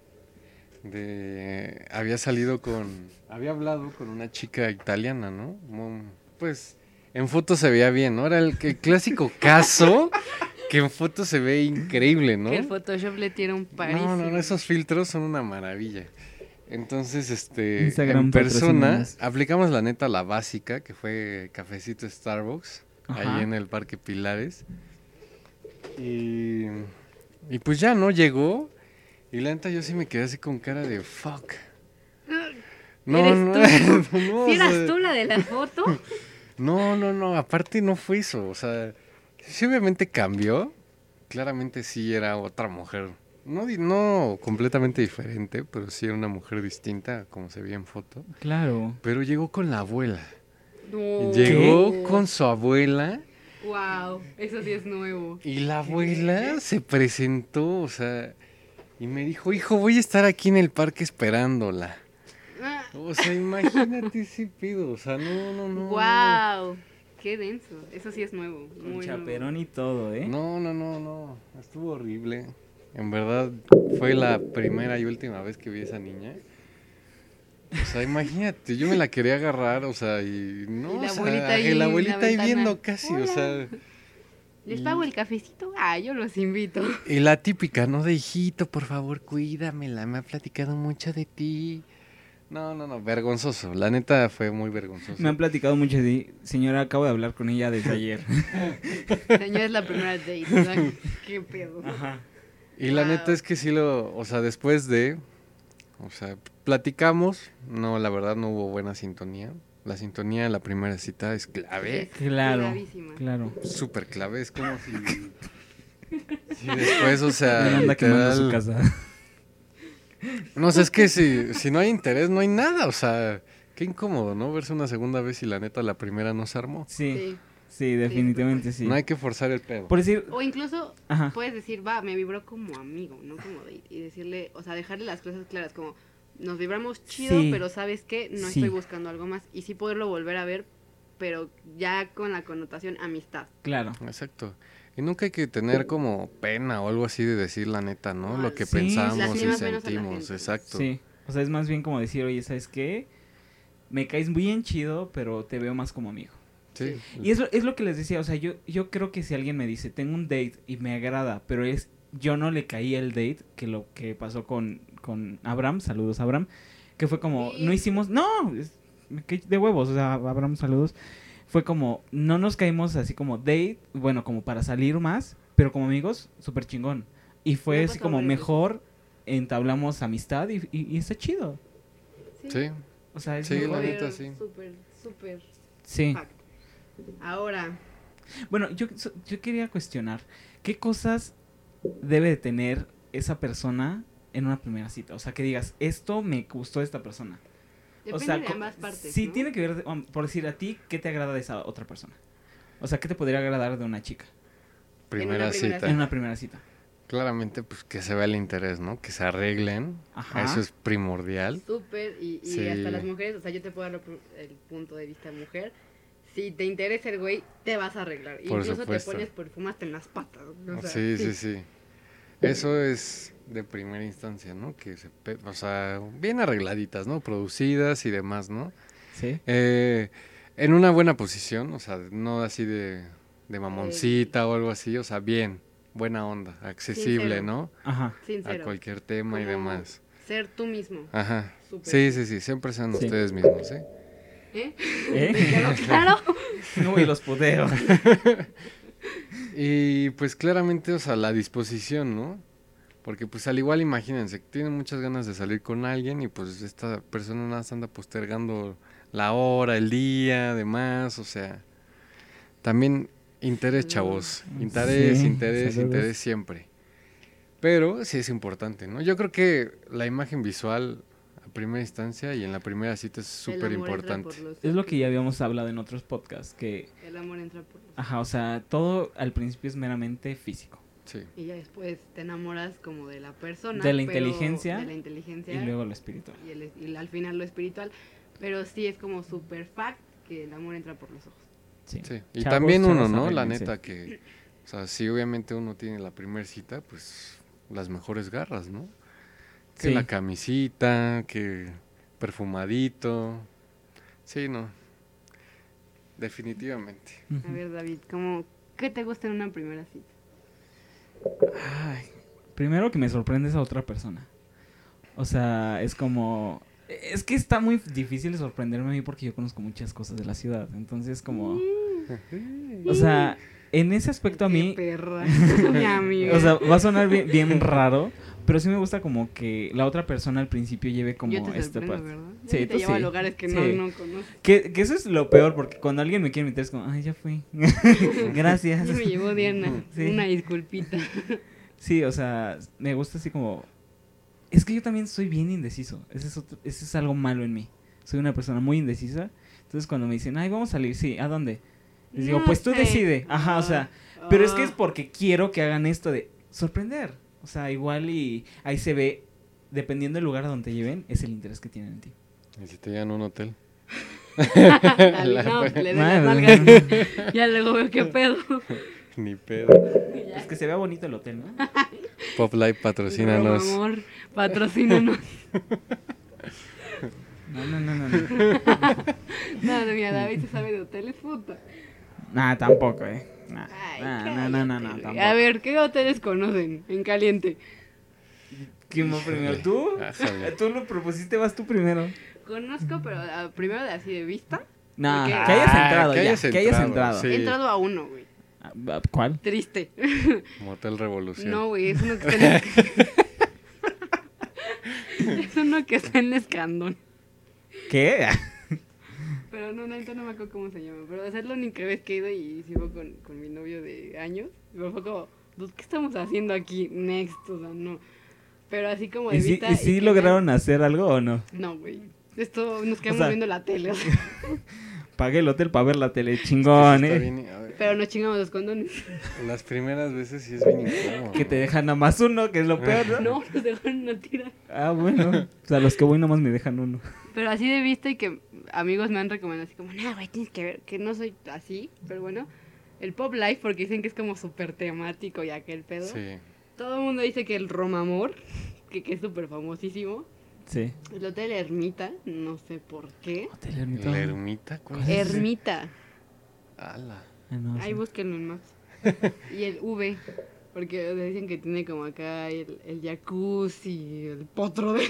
De. Había salido con. Había hablado con una chica italiana, ¿no? Pues en fotos se veía bien, ¿no? Era el, el clásico caso que en fotos se ve increíble, ¿no? Que el Photoshop le tira un París. No, no, no, esos filtros son una maravilla. Entonces, este, Instagram, en persona, aplicamos la neta la básica, que fue cafecito Starbucks, Ajá. ahí en el Parque Pilares. Y, y pues ya, ¿no? Llegó, y la neta yo sí me quedé así con cara de fuck. No, ¿Eres no, tú? no, ¿Sí o eras sea, tú la de la foto? no, no, no, aparte no fue eso, o sea, sí obviamente cambió, claramente sí era otra mujer, no, di- no completamente diferente, pero sí era una mujer distinta como se veía en foto, Claro. pero llegó con la abuela, No. llegó con su abuela Wow, eso sí es nuevo. y la abuela se presentó, o sea, y me dijo, hijo, voy a estar aquí en el parque esperándola. O sea, imagínate ese pido, o sea, no, no, no. no. wow, qué denso. Eso sí es nuevo. Con Muy chaperón y todo, ¿eh? No, no, no, no. Estuvo horrible. En verdad, fue la primera y última vez que vi a esa niña. O sea, imagínate, yo me la quería agarrar, o sea, y no, Y la o sea, abuelita ahí la viendo casi, o sea. ¿Les pago el cafecito? Ah, yo los invito. y la típica, ¿no? De hijito, por favor, cuídamela, me ha platicado mucho de ti. No, no, no, vergonzoso, la neta fue muy vergonzoso. Me han platicado mucho de. Señora, acabo de hablar con ella desde ayer. Señor, es la primera date. ¿verdad? ¿Qué pedo? Ajá. Y la neta es que sí lo, o sea, después de, o sea, platicamos, no, la verdad no hubo buena sintonía. La sintonía en la primera cita es clave, Es Claro. clavísima. Claro. súper clave, es como si, si después, o sea, su casa. No sé, es que si, si no hay interés, no hay nada, o sea, qué incómodo, ¿no? Verse una segunda vez y la neta la primera no se armó. Sí, Sí. sí, definitivamente sí. No hay que forzar el pedo. Por decir, O incluso ajá. puedes decir, va, me vibró como amigo, no como date. Y decirle, o sea, dejarle las cosas claras, como nos vibramos chido, Sí. pero ¿sabes qué? No Sí. estoy buscando algo más. Y sí poderlo volver a ver, pero ya con la connotación amistad. Claro. Exacto. Y nunca hay que tener como pena o algo así de decir la neta, ¿no? Lo que sí. pensamos y sentimos, exacto. Sí. O sea, es más bien como decir, oye, ¿sabes qué? Me caes bien chido, pero te veo más como amigo. Sí. Y es lo, es lo que les decía, o sea, yo, yo creo que si alguien me dice, tengo un date y me agrada, pero es yo no le caí el date, que lo que pasó con, con Abraham, saludos Abraham, que fue como, no hicimos, no, es- me caí de huevos, o sea, Abraham, saludos. Fue como, no nos caímos así como date, bueno, como para salir más, pero como amigos, súper chingón. Y fue así como mejor entablamos amistad y, y- y está chido. Sí, O sea, es Sí, la Súper, neta, sí. Súper, súper Sí. fact. Ahora, Bueno, yo, yo quería cuestionar, ¿qué cosas debe de tener esa persona en una primera cita? O sea, que digas, esto me gustó de esta persona. Depende o sea, de ambas partes. Sí, ¿no? tiene que ver, de- um, por decir a ti, ¿qué te agrada de esa otra persona? O sea, ¿qué te podría agradar de una chica primera primera cita. en una primera cita? Claramente, pues que se vea el interés, ¿no? Que se arreglen. Ajá. Eso es primordial. Súper, y, y Sí. hasta las mujeres, o sea, yo te puedo dar el punto de vista mujer. Si te interesa el güey, te vas a arreglar. Por Incluso supuesto. te pones perfumaste en las patas. o sea, sí, sí, sí. Eso es de primera instancia, ¿no? Que se, o sea, bien arregladitas, ¿no? Producidas y demás, ¿no? Sí. Eh, en una buena posición, o sea, no así de, de mamoncita o algo así, o sea, bien, buena onda, accesible, Sincero. ¿no? Ajá. Sincero. A cualquier tema y demás. Ser tú mismo. Ajá. Sí, sí, sí, siempre sean Sí. ustedes mismos, ¿eh? ¿Eh? ¿Eh? Claro, claro. No, y los puteo. Y pues claramente, o sea, la disposición, ¿no? Porque pues al igual imagínense, tienen muchas ganas de salir con alguien y pues esta persona nada más anda postergando la hora, el día, demás, o sea, también interés, chavos, interés, Sí, interés, saludos. interés siempre. Pero sí es importante, ¿no? Yo creo que la imagen visual a primera instancia y en la primera cita es súper importante. Es lo que ya habíamos hablado en otros podcasts, que, El amor entra por los ajá, o sea, todo al principio es meramente físico. Sí. Y ya después te enamoras como de la persona. De la pero- inteligencia De la inteligencia. Y luego lo espiritual. y, el- y al final lo espiritual. Pero sí es como super fact que el amor entra por los ojos. Sí. Sí, y Chavos, también uno, ¿no? La neta que, o sea, si obviamente uno tiene la primera cita, pues las mejores garras, ¿no? Que Sí. la camisita, que perfumadito. Sí, no. Definitivamente. A ver, David, ¿cómo, ¿qué te gusta en una primera cita? Ay, primero que me sorprende esa otra persona. O sea, es como... Es que está muy difícil sorprenderme a mí porque yo conozco muchas cosas de la ciudad. Entonces, como... O sea, en ese aspecto a mí... perra. O sea, va a sonar bien, bien raro, pero sí me gusta como que la otra persona al principio lleve como Yo te esta parte. ¿verdad? Yo Sí, te tú llevo a sí. lugares que Sí. no, no conozco. Que, que eso es lo peor, porque cuando alguien me quiere invitar es como, ay, ya fui. Gracias. Sí me llevó Diana. Sí. Una disculpita. Sí, o sea, me gusta así como... Es que yo también soy bien indeciso. Ese es, otro- ese es algo malo en mí. Soy una persona muy indecisa. Entonces cuando me dicen, ay, vamos a salir, sí, ¿a dónde? Les digo, No pues tú sé. decide. Ajá, o sea, pero es que es Ah. porque quiero que hagan esto de sorprender. O sea, igual y ahí se ve, dependiendo del lugar a donde te lleven, es el interés que tienen en ti. Y si te llevan a un hotel. Dale, La- no, le las Madre. nalgas. Ya luego veo qué pedo. Ni pedo. Es que se vea bonito el hotel, ¿no? Pop Life Por patrocínanos. amor, patrocínanos. No, no, no, no. no. No, no, mira, David se sabe de hoteles, puta. Nah, tampoco, eh. Nah, Ay, nah, no, no, no, no. A ver, ¿qué hoteles conocen en caliente? ¿Quién va primero? ¿Tú? Ájale. Tú lo propusiste, vas tú primero. Conozco, pero ah, primero de así de vista. Nah, Porque- que hayas Ah, entrado que ya, hayas que hayas entrado, sí. He entrado a uno, güey. Ah, ah, ¿Cuál? Triste. Motel Revolución. No, güey, es uno que está en Es uno que está en Escandón. ¿Qué? Pero no, neta no me acuerdo cómo se llama. Pero es la única vez que he ido y sigo con, con mi novio de años. Pero fue como, "Dude, ¿qué estamos haciendo aquí? Next, o sea, no. Pero así como de ¿Y sí, vista. y sí que- lograron hacer algo o no? No, güey. Esto nos quedamos sea- viendo la tele. o sea, Pagué el hotel para ver la tele, chingón, eh. bien- a ver, pero nos chingamos los condones. Las primeras veces sí es bien incómodo. Que te dejan nada más uno, que es lo peor, ¿no? No, nos dejaron una tira. Ah, bueno. O sea, los que voy nomás me dejan uno. Pero así de vista y que amigos me han recomendado así como, no, güey, tienes que ver, que no soy así, pero bueno. El Pop Life, porque dicen que es como súper temático y aquel pedo. Sí. Todo el mundo dice que el Romamor, que, que es súper famosísimo. Sí. El Hotel Ermita, no sé por qué. Hotel Ermita. ¿La ermita? ¿Cuál es? Ermita, Ala. Ah, no, ahí sí. búsquenlo en Maps. Y el V, porque dicen que tiene como acá el, el jacuzzi, el potro de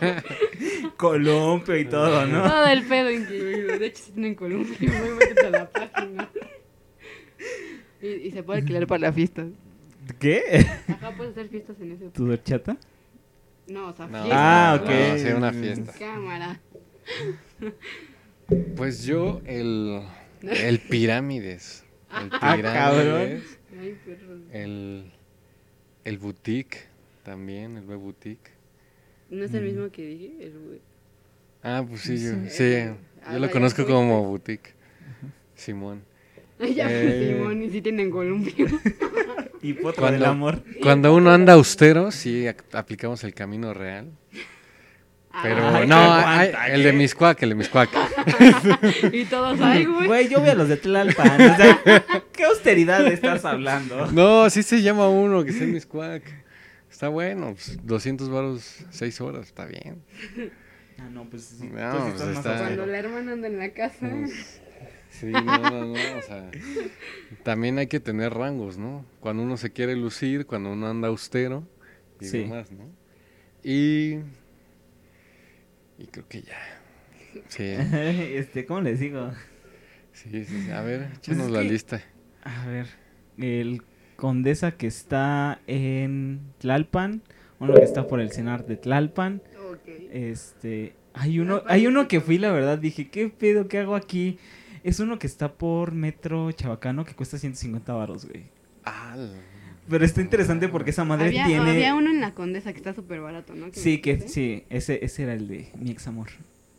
Columpio y todo, ¿no? Todo el pedo incluido. De hecho, si tienen columpio, métete a la página. Y, Y se puede alquilar para la fiesta. ¿Qué? Ajá, puedes hacer fiestas en ese. ¿Tu horchata? No, o sea, No, fiesta. Ah, ok. no, sí, una fiesta. Cámara. Pues yo, el, el pirámides. El Ah, cabrón. pirámides. Ay. El, el boutique también, el web boutique. ¿No es el mismo que dije? El. Ah, pues sí, yo, Sí. Ah, yo lo conozco como boutique. Simón. Ay, ya, Eh. Simón, y sí tienen columpio. Y potro Cuando- del amor. Cuando uno anda austero, sí aplicamos el camino real. Pero Ay, no, el de. Miscuac, el de Miscuac. y todos ahí, güey. Güey, yo voy a los de Tlalpan. O sea, ¿qué austeridad estás hablando? No, sí se llama uno que es el Miscuac. Está bueno, pues, 200 baros, 6 horas, está bien. Ah, no, pues sí. No, pues estás más está-. Cuando la hermana anda en la casa. Pues, Sí, no, no, no, o sea, también hay que tener rangos, ¿no? Cuando uno se quiere lucir, cuando uno anda austero y Sí. demás, ¿no? Y... Y creo que ya. Sí, este, ¿cómo les digo? sí, sí, sí. A ver, Pues échanos la que- lista. A ver, el Condesa que está en Tlalpan, uno que está por el cenar de Tlalpan, Ok. este, hay uno, hay uno que fui, la verdad, dije, ¿qué pedo, qué hago aquí? Es uno que está por Metro Chabacano que cuesta 150 baros, güey. Ah, Pero está interesante porque esa madre Había, tiene... había uno en la Condesa que está súper barato, ¿no? Sí, que sí, ese, ese era el de mi ex amor.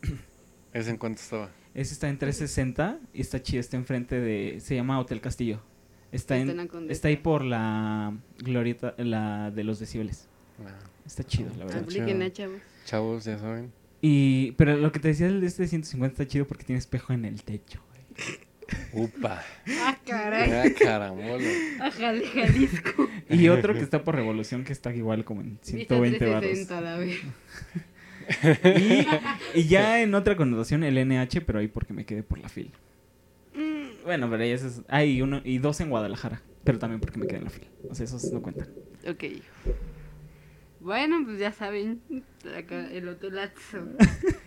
¿ese en cuánto estaba? Ese está en 360 y está chido, está enfrente de... Se llama Hotel Castillo. Está, Está en, está ahí por la glorieta, la de los decibeles. Ah, Está chido, la verdad. Aplíquenla, chavos. chavos, ya saben. Y, pero lo que te decía del de este 150 está chido porque tiene espejo en el techo, güey. Upa. Ah, caray. Ah, carambola. Ajá, de Jalisco. Y otro que está por Revolución que está igual como en 120 baros. 360, la. Y, y ya en otra connotación el NH, pero ahí porque me quedé por la fila. Bueno, pero ahí es, hay uno y dos en Guadalajara, pero también porque me quedé en la fila. O sea, esos no cuentan. Ok. Bueno, pues ya saben. acá el hotelazo.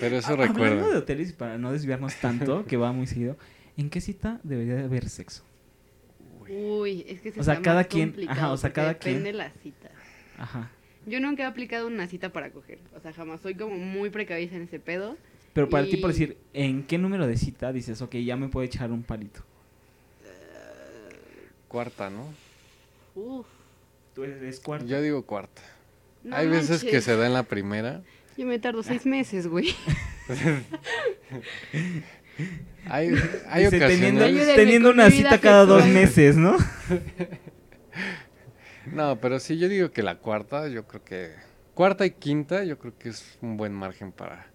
Pero eso Hablando recuerda. de hoteles y para no desviarnos tanto, que va muy seguido, ¿en qué cita debería de haber sexo? Uy, es que se O sea, cada más quien- ajá, o sea, cada depende quien- la cita. Ajá. Yo nunca he aplicado una cita para coger. O sea, jamás. Soy como muy precavida en ese pedo. Pero para ti, por Y- decir, ¿en qué número de cita dices, ok, ya me puedo echar un palito? Cuarta, ¿no? Uf. Tú eres cuarto. Yo digo cuarta. no Hay veces que se da en la primera. Yo me tardo seis meses, güey. Hay, hay Dice, teniendo, ocasiones. Teniendo con una cita cada dos meses, ¿no? No, pero sí, yo digo que la cuarta, yo creo que. Cuarta y quinta, yo creo que es un buen margen para,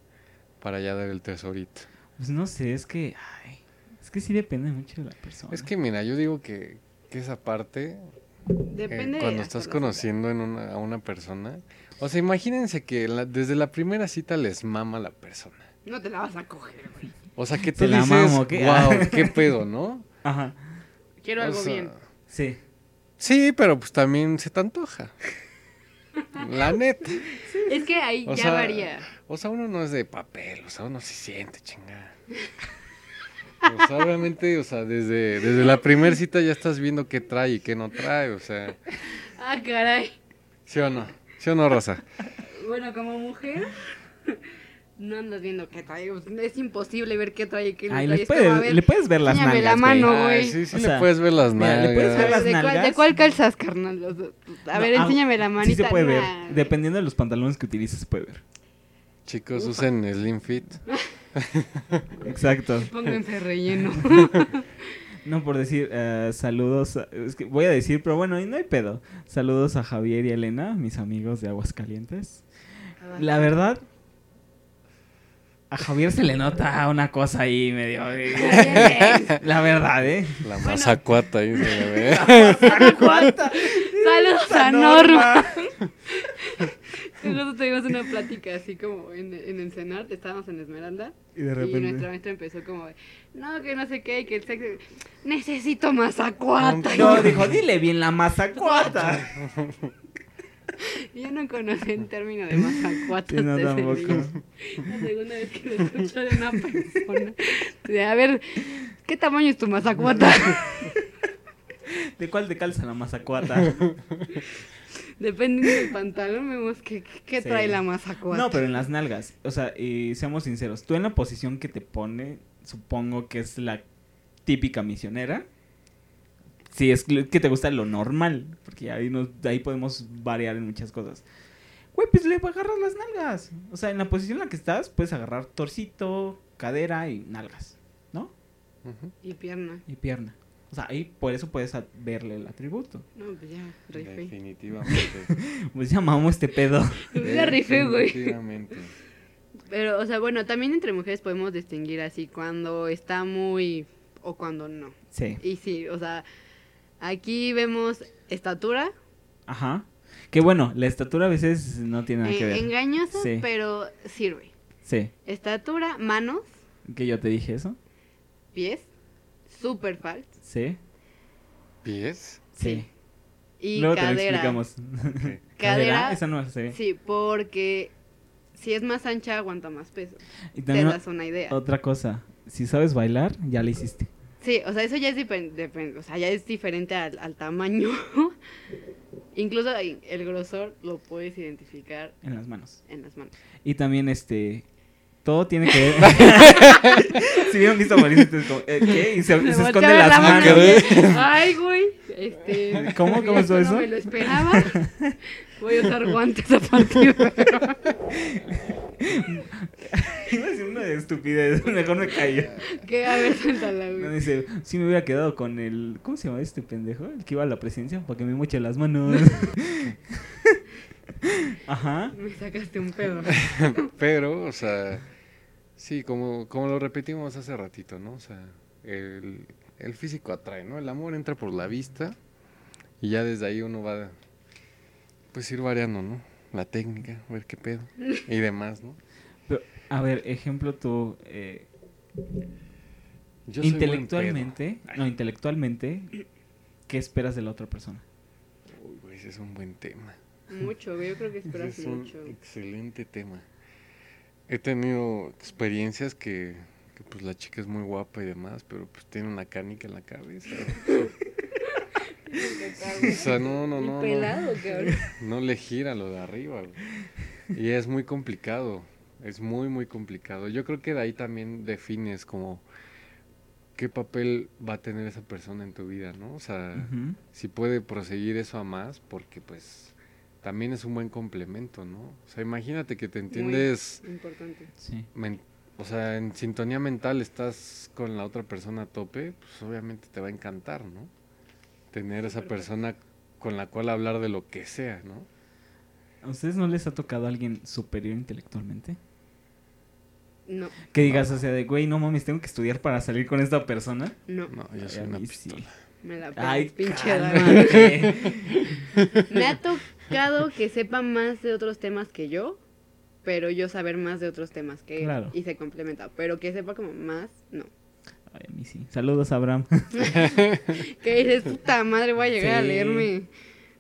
para ya dar el tesorito. Pues no sé, es que. Ay, es que sí depende mucho de la persona. Es que mira, yo digo que, que esa parte, eh, Depende. cuando hasta estás conociendo en una, a una persona, o sea, imagínense que la- desde la primera cita les mama la persona. No te la vas a coger, güey. O sea, que tú Se la mamo, ¿qué? wow, qué pedo, ¿no? Ajá. Quiero O algo sea, bien. Sí. Sí, pero pues también se te antoja. La neta. Es que ahí O ya sea, varía. O sea, uno no es de papel, o sea, uno se siente chingada. O sea, obviamente, o sea, desde, desde la primera cita ya estás viendo qué trae y qué no trae, o sea, Ah, caray. ¿sí o no? ¿Sí o no, Rosa? Bueno, como mujer, no andas viendo qué trae. Es imposible ver qué trae qué Ay, le puedes, ver, le puedes ver las nalgas, la mano, güey. güey. Ay, sí, sí O le sea, puedes ver las mira, le puedes ver nalgas. las ¿de, cuál? ¿De cuál calzas, carnal? A ver, No, ah, enséñame la manita. Sí se puede ver. Nah. Dependiendo de los pantalones que utilices, se puede ver. Chicos, Ufa. usen Slim Fit. Exacto. Pónganse relleno. No por decir eh, saludos, a- es que voy a decir, pero bueno, y no hay pedo. Saludos a Javier y Elena, mis amigos de Aguascalientes. La verdad, a Javier se le nota una cosa ahí medio... La verdad, ¿eh? La mazacuata ahí se le ve. Saludos a Norma. Nosotros tuvimos una plática así como en, en el cenar, estábamos en Esmeralda. Y de Y nuestra repente... maestra empezó como, de, no, que no sé qué, que el sexo... Necesito mazacuata. No, dijo, dile bien la mazacuata. Yo no conocí el término de mazacuata. Sí, no, tampoco. La segunda vez que lo escucho de una persona. De, a ver, ¿qué tamaño es tu mazacuata? ¿De cuál te calza la mazacuata? Depende del pantalón, vemos qué, qué Sí. trae la mazacuata. No, pero en las nalgas. O sea, y seamos sinceros. Tú en la posición que te pone, supongo que es la típica misionera. Si es que te gusta lo normal. Porque ahí, nos, ahí podemos variar en muchas cosas. Güey, pues le agarras las nalgas. O sea, en la posición en la que estás, puedes agarrar torcito, cadera y nalgas. ¿No? Y pierna. Y pierna. O sea, ahí por eso puedes verle el atributo. No, pues ya, rifé. Definitivamente. Pues llamamos este pedo. Ya rifé, güey. Definitivamente. Pero, o sea, bueno, también entre mujeres podemos distinguir así cuando está muy o cuando no. Sí. Y sí, o sea, aquí vemos estatura, Ajá. Que bueno, la estatura a veces no tiene nada que eh, ver. engañosa, Sí. pero sirve. Sí. Estatura, manos, Que yo te dije eso. pies, super falt Sí. ¿Pies? Sí. y Luego te lo cadera. explicamos. Ok. Cadera, Esa no sí, porque si es más ancha aguanta más peso. Y Te das una idea. otra cosa. Si sabes bailar, ya la hiciste. Sí, o sea, eso ya es diferente, o sea, ya es diferente al, al tamaño. Incluso el grosor lo puedes identificar En las manos. en las manos. Y también este. Todo tiene que ver. si vieron visto entonces como, eh, ¿qué? Y se, se esconde las la mano manos. Ay, güey. Este, ¿Cómo? ¿Cómo estuvo eso? No me lo esperaba. Voy a usar guantes a partir de ahora. Iba a decir una de estupidez. Mejor me callo. Que a ver, suéltala, No, güey. dice, si me hubiera quedado con el... ¿Cómo se llama este pendejo? El que iba a la presidencia para que me moche las manos. Ajá. Me sacaste un pedo. Pero, o sea, sí, como, como lo repetimos hace ratito, ¿no? O sea, el, el físico atrae, ¿no? El amor entra por la vista y ya desde ahí uno va, pues ir variando, ¿no? La técnica, a ver qué pedo y demás, ¿no? Pero, a ver, ejemplo tú... eh, Yo soy buen pedo. intelectualmente... No, intelectualmente... ¿Qué esperas de la otra persona? Uy, ese es un buen tema. Mucho. Yo creo que esperas es un mucho. excelente tema. He tenido experiencias que, que, pues la chica es muy guapa y demás, pero pues tiene una canica en la cabeza. o sea, no, no, no. no. pelado, cabrón. No le gira lo de arriba, güey. Y es muy complicado. Es muy, muy complicado. Yo creo que de ahí también defines como qué papel va a tener esa persona en tu vida, ¿no? O sea, si puede proseguir eso a más, porque pues también es un buen complemento, ¿no? O sea, imagínate que te entiendes, Importante. Sí. o sea, en sintonía mental estás con la otra persona a tope, pues obviamente te va a encantar, ¿no? Tener esa persona con la cual hablar de lo que sea, ¿no? ¿A ustedes no les ha tocado alguien superior intelectualmente? No, Que digas, o sea, de, güey, no mames, tengo que estudiar para salir con esta persona. no. No, yo soy a una sí. pistola. Me la Ay, pinche. Me ha tocado que sepa más de otros temas que yo, pero yo saber más de otros temas que él. Y se complementa. Pero que sepa como más, no. Ay, a mí sí. Saludos, Abraham. Que dices, puta madre, voy a llegar a leerme.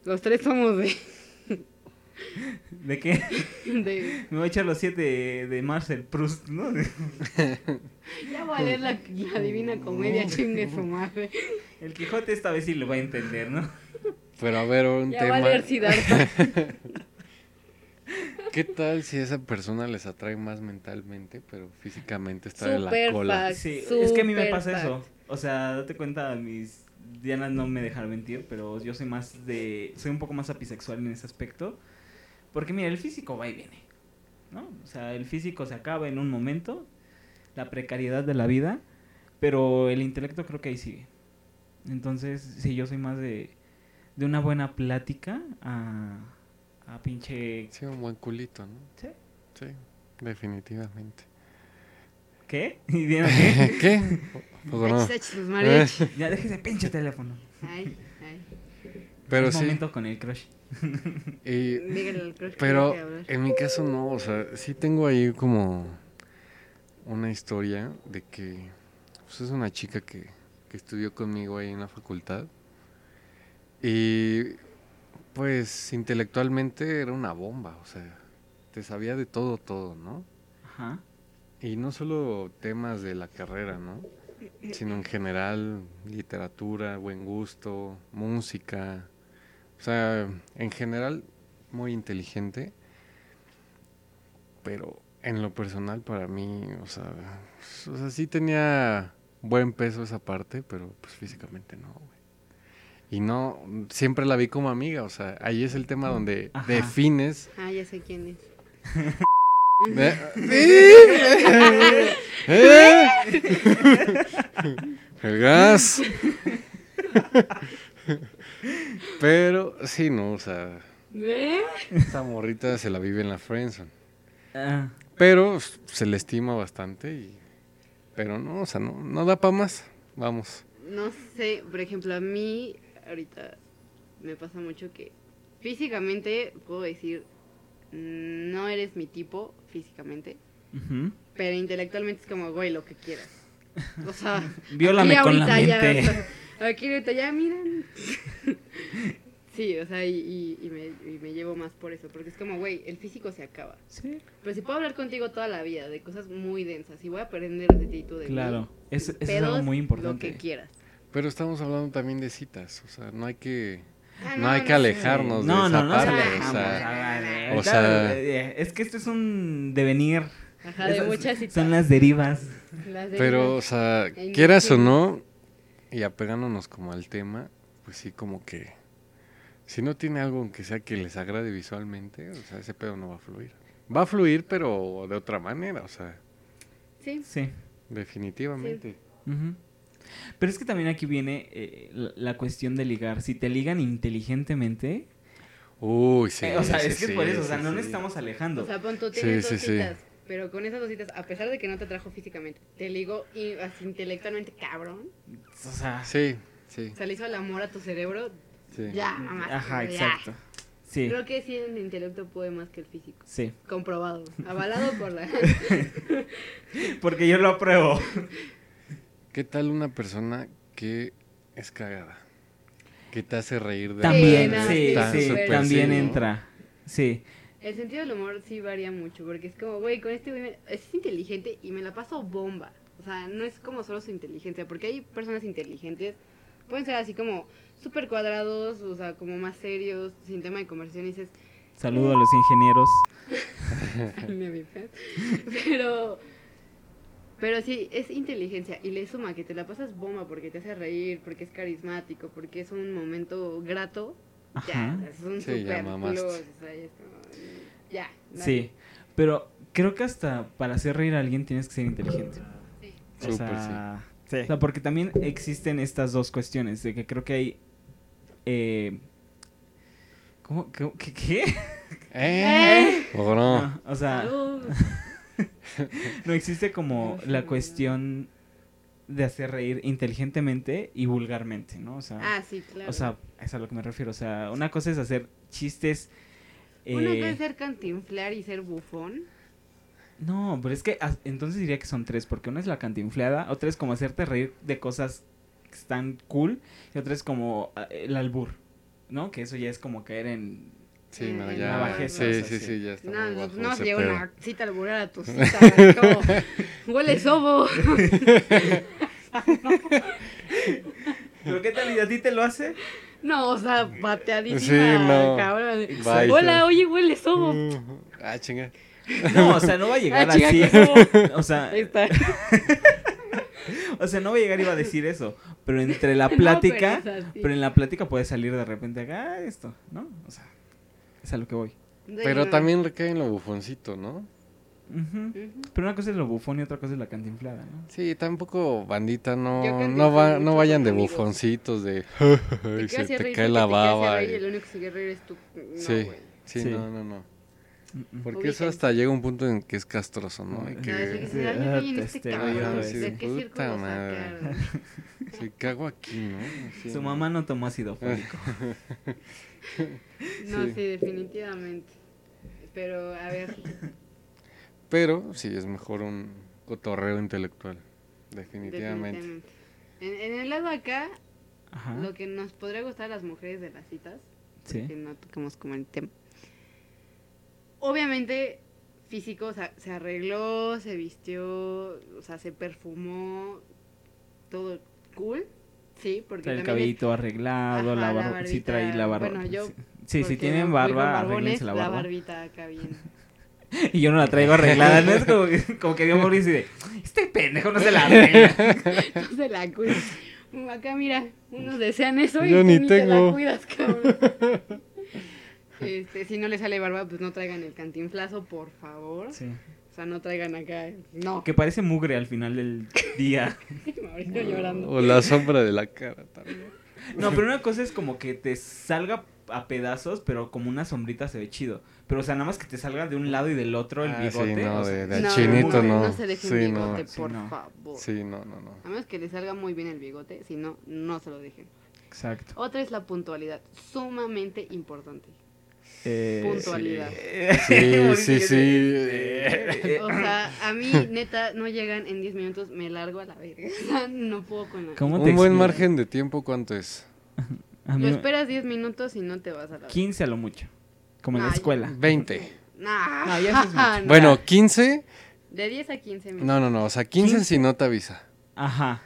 Los tres somos de. ¿De qué? de- Me voy a echar los siete de, de Marcel Proust, ¿no? ya voy a leer la, la divina comedia, chingue su madre. El Quijote esta vez sí lo va a entender, ¿no? Pero a ver, un Ya va tema. a leer Siddhartha. ¿Qué tal si esa persona les atrae más mentalmente, pero físicamente está de la Super cola? fact. Sí, es que a mí me Super pasa fact. eso. O sea, date cuenta, mis Diana no me dejan mentir, pero yo soy más de... Soy un poco más apisexual en ese aspecto. Porque mira, el físico va y viene, ¿no? O sea, el físico se acaba en un momento, la precariedad de la vida, pero el intelecto creo que ahí sigue. Entonces, sí, yo soy más de, de una buena plática a, a pinche... Sí, un buen culito, ¿no? ¿Sí? Sí, definitivamente. ¿Qué? ¿Y Diana qué? ¿Qué? Pues no. Mariachis. ya déjese pinche teléfono. Ay, ay. Pero Es sí. momento con el crush. y- crush pero en mi caso no, o sea, sí tengo ahí como una historia de que pues, es una chica que, que estudió conmigo ahí en la facultad. Y pues intelectualmente era una bomba, o sea, te sabía de todo, todo, ¿no? Ajá. Y no solo temas de la carrera, ¿no? sino en general, literatura, buen gusto, música. O sea, en general, muy inteligente. Pero en lo personal, para mí, o sea, o sea sí tenía buen peso esa parte, pero pues físicamente no, güey. Y no, siempre la vi como amiga, o sea, ahí es el tema donde Ajá. defines. Ah, ya sé quién es. ¿Eh? ¿Eh? El gas. Pero sí, no, o sea, ¿Ve? esa morrita se la vive en la friendzone. Ah, Pero se le estima bastante y pero no, o sea, no, no da para más. Vamos. No sé, por ejemplo, a mí ahorita me pasa mucho que físicamente puedo decir, no eres mi tipo físicamente, pero intelectualmente es como, güey, lo que quieras. O sea, Viólame aquí con la mente. Ya, aquí ahorita ya, miren. Sí, o sea, y, y- y me, y me llevo más por eso, porque es como, güey, el físico se acaba. Sí, Pero si puedo hablar contigo toda la vida de cosas muy densas y voy a aprender de ti tú de mí, claro. Es, eso es algo muy Lo importante. que quieras. Pero estamos hablando también de citas, o sea, no hay que Ah, no hay que alejarnos no, de no, esa parte, alejamos, o sea, ah, o sea- es que esto es un devenir. Ajá, de muchas citas. Son las derivas. Las Pero, o sea, En quieras o no, y apegándonos como al tema, pues sí, como que si no tiene algo que sea que les agrade visualmente, o sea, ese pedo no va a fluir. Va a fluir, pero de otra manera, o sea, Sí, Sí. definitivamente. Pero es que también aquí viene eh, la, la cuestión de ligar. Si te ligan inteligentemente, Uy, sí. eh, o sea, sí, es que es sí, por eso, o sea, sí, no sí. nos estamos alejando. o sea, pon tú tienes sí, dos sí. citas, pero con esas dos citas, a pesar de que no te atrajo físicamente, te ligo y así intelectualmente cabrón, o sea, Sí, sí, o sea, le hizo el amor a tu cerebro, sí. ya, mamá. ajá, ya. exacto. Sí, Creo que sí, el intelecto puede más que el físico. sí. Comprobado, avalado por la... Porque yo lo apruebo. ¿Qué tal una persona que es cagada? Que te hace reír de También, no, sí, sí, Tan sí, súper también sí, ¿no? entra. Sí. El sentido del humor sí varía mucho, porque es como, güey, con este güey me- es inteligente y me la paso bomba. O sea, no es como solo su inteligencia, porque hay personas inteligentes, pueden ser así como súper cuadrados, o sea, como más serios, sin tema de conversación, y dices, Saludo a los ingenieros. Pero, pero sí, es inteligencia, y le suma que te la pasas bomba porque te hace reír, porque es carismático, porque es un momento grato, ya, Ajá. es un Sí, ya super mamaste. plus, o sea, ya es como, ya. Sí. Pero creo que hasta para hacer reír a alguien tienes que ser inteligente. Sí. O Súper, sea, O sea, porque también existen estas dos cuestiones, de que creo que hay... Eh, ¿Cómo? ¿Qué? ¿Qué? ¿Eh? ¿O no? No, o sea, Salud. no existe como la cuestión de hacer reír inteligentemente y vulgarmente, ¿no? O sea, Ah, sí, claro. o sea, es a lo que me refiero. O sea, una cosa es hacer chistes... Una eh, cosa es ser cantinflar y ser bufón. No, pero es que as- entonces diría que son tres, porque una es la cantinfleada, otra es como hacerte reír de cosas que están cool, y otra es como ah, el albur, ¿no? Que eso ya es como caer en... Sí, no, Eh, ya. sí, o sea, sí, sí. sí, ya está. No, muy no, bajo no pedo. una cita alburar a tu cita. como, huele sobo. ¿Pero qué tal? ¿Y a ti te lo hace? No, o sea, bateadísima, Sí, no. cabrón. Bye. Hola, oye, huele sobo. Uh, ah, chinga. No, o sea, no va a llegar Ah, así. O sea, Ahí está. o sea, no va a llegar y va a decir eso, pero entre la No, plática, pero es así. pero en la plática puede salir de repente acá "Ah, esto, ¿no? O sea, es a lo que voy. Pero también recae en lo bufoncito, ¿no? Pero una cosa es lo bufón y otra cosa es la cantinflada, ¿no? Sí, tampoco, bandita, no, no, va, no vayan de amigos. bufoncitos de... Y se te reír cae la baba. reír y- y el único que sigue reír es tú. No, Sí, sí, Sí. no, no, no. Porque eso hasta llega un punto en que es castroso, ¿no? Y que... Se da ah, este cago aquí, ¿no? Su mamá no tomó ácido fólico. No, Sí. sí, definitivamente. Pero, a ver, Pero sí, es mejor un cotorreo intelectual. Definitivamente. definitivamente. En, en el lado acá, Ajá. lo que nos podría gustar a las mujeres de las citas, Sí. que no tocamos como el tema. Obviamente, físico, o sea, se arregló, se vistió, o sea, se perfumó. todo cool, sí, porque Trae el es- cabellito arreglado, Ajá, la la barba. Sí, trae barbita, la barba. bueno, yo, sí, sí, si tienen barba, barbones, arréglense la la barba. barbita acá bien. Y yo no la traigo arreglada, ¿no? Es como que, como que vio Mauricio y de, este pendejo no se la arregla. No se la cuida. Acá mira, unos desean eso y Yo tú ni te la cuidas, cabrón. Este, si no le sale barba, pues no traigan el cantinflazo, por favor. Sí. O sea, no traigan acá. No. Que parece mugre al final del día. Mauricio llorando. O la sombra de la cara también. No, pero una cosa es como que te salga a pedazos, pero como una sombrita se ve chido. Pero, o sea, nada más que te salga de un lado y del otro el Ah, sí, bigote. no, o sea, de- de- no, chinito, no, no. se dejen Sí, bigote, no. Sí, por no. favor. Sí, no, no, no. A menos que les salga muy bien el bigote, si no, no se lo dejen. Exacto. Otra es la puntualidad, sumamente importante. Eh, Puntualidad. Sí, sí, sí. Eh, O sea, a mí, neta, no llegan en 10 minutos, me largo a la verga. O sea, no puedo con la... ¿Cómo te Un buen explico? margen de tiempo, ¿cuánto es? Lo esperas 10 minutos y no te vas a la verga. 15 a lo mucho. Como en la escuela. 20. Nah. No, ya eso es mucho. No. Bueno, 15. De 10 a 15 minutos. No, no, no. O sea, 15 15. si no te avisa. Ajá.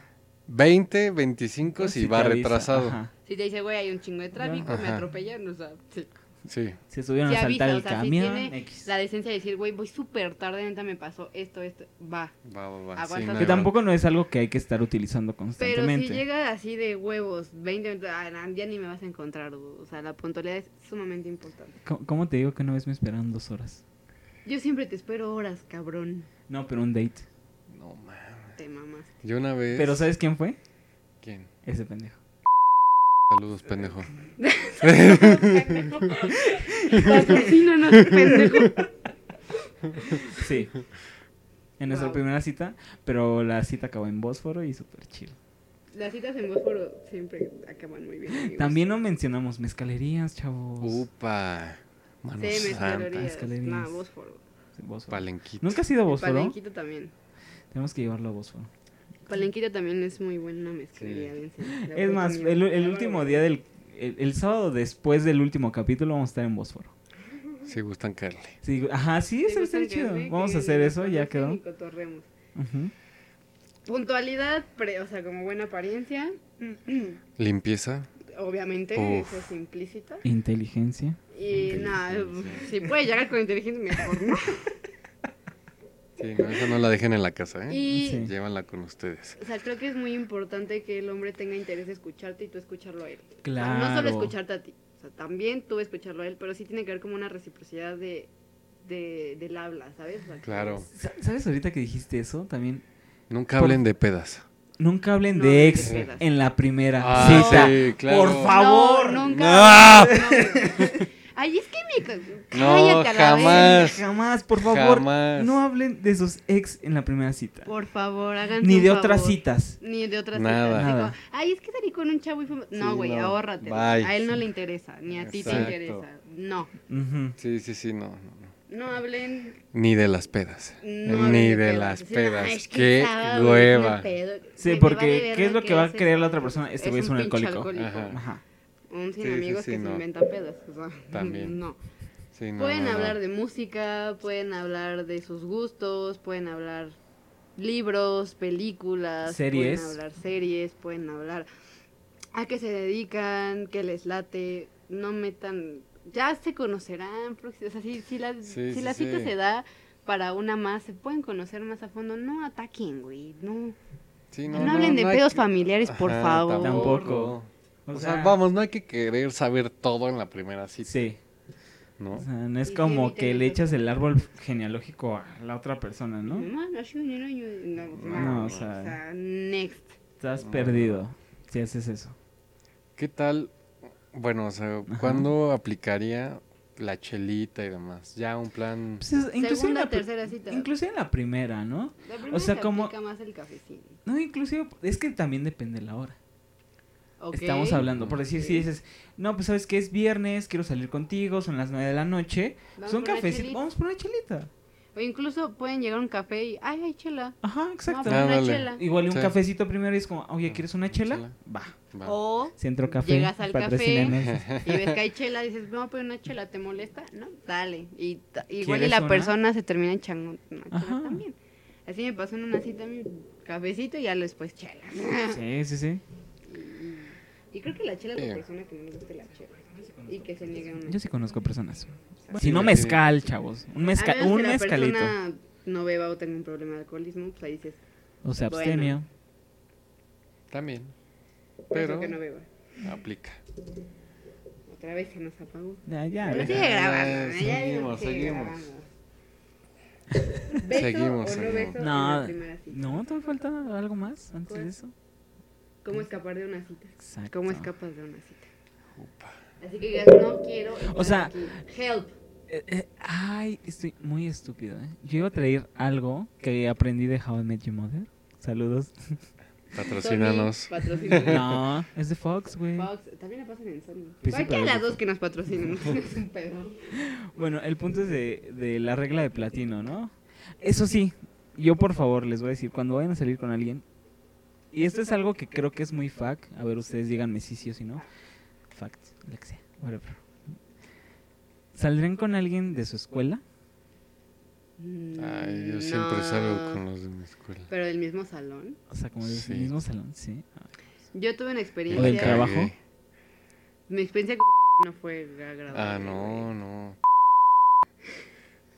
20, 25 si Sí va retrasado. Ajá. Si te dice, güey, hay un chingo de tráfico, me Ajá. atropellan, o sea, sí. Sí. Se subieron Sí a saltar avisa, el o sea, camión. tiene X. la decencia de decir, güey, voy súper tarde, neta me pasó esto, esto, va. Va, va, va. Sí, no Que tampoco no es algo que hay que estar utilizando Pero constantemente. si llega así de huevos, 20 minutos, ah, ya ni me vas a encontrar, o sea, la puntualidad es sumamente importante. ¿Cómo, cómo te digo que una vez me esperaron dos horas? Yo siempre te espero horas, cabrón. No, pero un date. No, mames. Te mamas. Yo una vez. Pero ¿sabes quién fue? ¿Quién? Ese pendejo. Saludos, pendejo. Patrocínanos, pendejo. Sí. En nuestra Wow. primera cita, pero la cita acabó en Bósforo y súper chido. Las citas en Bósforo siempre acaban muy bien. amigos. También no mencionamos mezcalerías, chavos. Upa. Mano Sí, mezcalerías. Mezcalerías. Nah, Bósforo. Sí, Bósforo. Palenquito. ¿Nunca has ido a Bósforo? Palenquito también. Tenemos que llevarlo a Bósforo. Palenquito también es muy buena mezcalería. dense la Es más, el, último día del... El, el sábado después del último capítulo vamos a estar en Bósforo. Si gustan caerle. Sí, ajá, sí, eso que chido. Vamos a hacer eso, ya quedó. y cotorremos. Ujú. Puntualidad, pre- o sea, como buena apariencia. Limpieza. Obviamente, Uf. eso es implícito. Inteligencia. Y nada, si puede llegar con inteligencia, mejor, ¿no? Sí, no, esa no la dejen en la casa, ¿eh? Y, Sí. Llévanla con ustedes. o sea, creo que es muy importante que el hombre tenga interés de escucharte y tú escucharlo a él. O sea, Claro. no solo escucharte a ti, o sea, también tú escucharlo a él, pero sí tiene que haber como una reciprocidad de, de, del habla, ¿sabes? O sea, que- Claro. Sa- ¿Sabes ahorita que dijiste eso? También Nunca Por- hablen de pedas. nunca hablen No de ex de en la primera Ah, cita. sí, claro. Por favor. No, nunca. ¡No! Ay, es que me. ca- No, Cállate a la jamás. vez. Jamás, por favor. Jamás. No hablen de sus ex en la primera cita. Por favor, hagan Ni de otras citas. Ni de otras Nada. citas. Digo, Nada. Ay, es que salí con un chavo y fue. No, Sí, güey, no. ahórrate. Bye. A él no le interesa, ni a ti te interesa. No. Sí, sí, sí, no. no, no. Hablen. Ni de las pedas. No Ni de pedas. las pedas. "Ay, es que Qué hueva. me pedo". Sí, vale porque ¿qué es lo que va a querer la otra persona? Este güey es un alcohólico. Ajá. Ajá. Un sin Sí, amigos sí, que no. se inventan pedas. O sea, También. No. Sí, no, pueden no, no. hablar de música, pueden hablar de sus gustos, pueden hablar libros, películas, Series. pueden hablar series, pueden hablar a qué se dedican, qué les late, no metan, ya se conocerán, o sea, si, si la, Sí, si sí, la cita sí. se da para una más, se pueden conocer más a fondo, no ataquen, güey, no. Sí, No hablen de pedos familiares, por favor. Tampoco. O, O sea, sea, vamos, no hay que querer saber todo en la primera cita, Sí. ¿no? O sea, no es como que le echas el árbol genealógico a la otra persona, ¿no? No, o sea- next. Estás perdido si haces eso. ¿Qué tal? Bueno, o sea, Ajá. ¿cuándo aplicaría la chelita y demás? Ya un plan... Pues es- inclusive, en la, tercera cita. inclusive en la primera, ¿no? La primera O sea, se como- aplica más el cafecín. No, inclusive es que también depende la hora. Estamos hablando, por decir, si dices, no, pues sabes que es viernes, quiero salir contigo, son las 9 de la noche, Vamos pues una cafecito, chelita. vamos por una chelita. O incluso pueden llegar a un café y, ay, hay chela. Ajá, exacto. Ah, una chela. Igual y un Sí. cafecito primero y es como, oye, ¿quieres una chela? chela. Va. Va. O Centro Café, Llegas al patrocínanos. y ves que hay chela, dices, vamos a poner una chela, ¿te molesta? No, dale. Y igual y ¿Quieres la una? persona se termina echando una chela Ajá. también. Así me pasó en una cita, mí cafecito y ya después chela. Sí, sí, sí. Y creo que la chela es la persona que no le gusta la chela. Y que se niegue a una. Yo sí conozco personas. Si no mezcal, chavos. Un, mezca- A menos un que la mezcalito. persona no beba o tenga un problema de alcoholismo, pues ahí dices, O sea, Bueno. También. pero Pero que no beba. aplica. Otra vez se nos apagó. Ya, ya. Pero sigue grabando. Eh, ya seguimos, vimos que sigue seguimos. grabando. ¿Beso Seguimos, o no seguimos. beso en No, la primera cita? no, te falta algo más antes ¿Cuál? de eso. ¿Cómo escapar de una cita? Exacto. ¿Cómo escapas de una cita? Upa. Así que digas, no quiero. O sea, aquí. help. Eh, eh, ay, estoy muy estúpido, ¿eh? Yo iba a traer algo que aprendí de How I Met Your Mother. Saludos. Patrocínanos. No, es de Fox, güey. Fox, también la pasan en Sony. Pues sí, Cualquiera pero de las dos que nos patrocinen, no es un pedo. Bueno, el punto es de, de la regla de platino, ¿no? Eso sí, yo por favor les voy a decir, cuando vayan a salir con alguien, y esto es algo que creo que es muy fact, a ver, ustedes díganme si sí o si no. Fact, lo que sea, whatever. ¿Saldrán con alguien de su escuela? Ay, yo siempre No. salgo con los de mi escuela. Pero del mismo salón. O sea, como del Sí. mismo salón, sí. Yo tuve una experiencia. ¿O del trabajo? Mi experiencia con no fue agradable. Ah, no, no.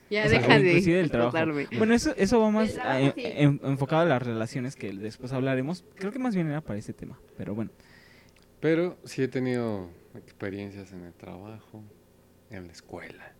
Ya O sea, deja o de del trabajo. explotarme. Bueno, eso, eso va más trabajo, a- sí. en- enfocado a las relaciones que después hablaremos. Creo que más bien era para ese tema, pero bueno. Pero sí he tenido experiencias en el trabajo, en la escuela.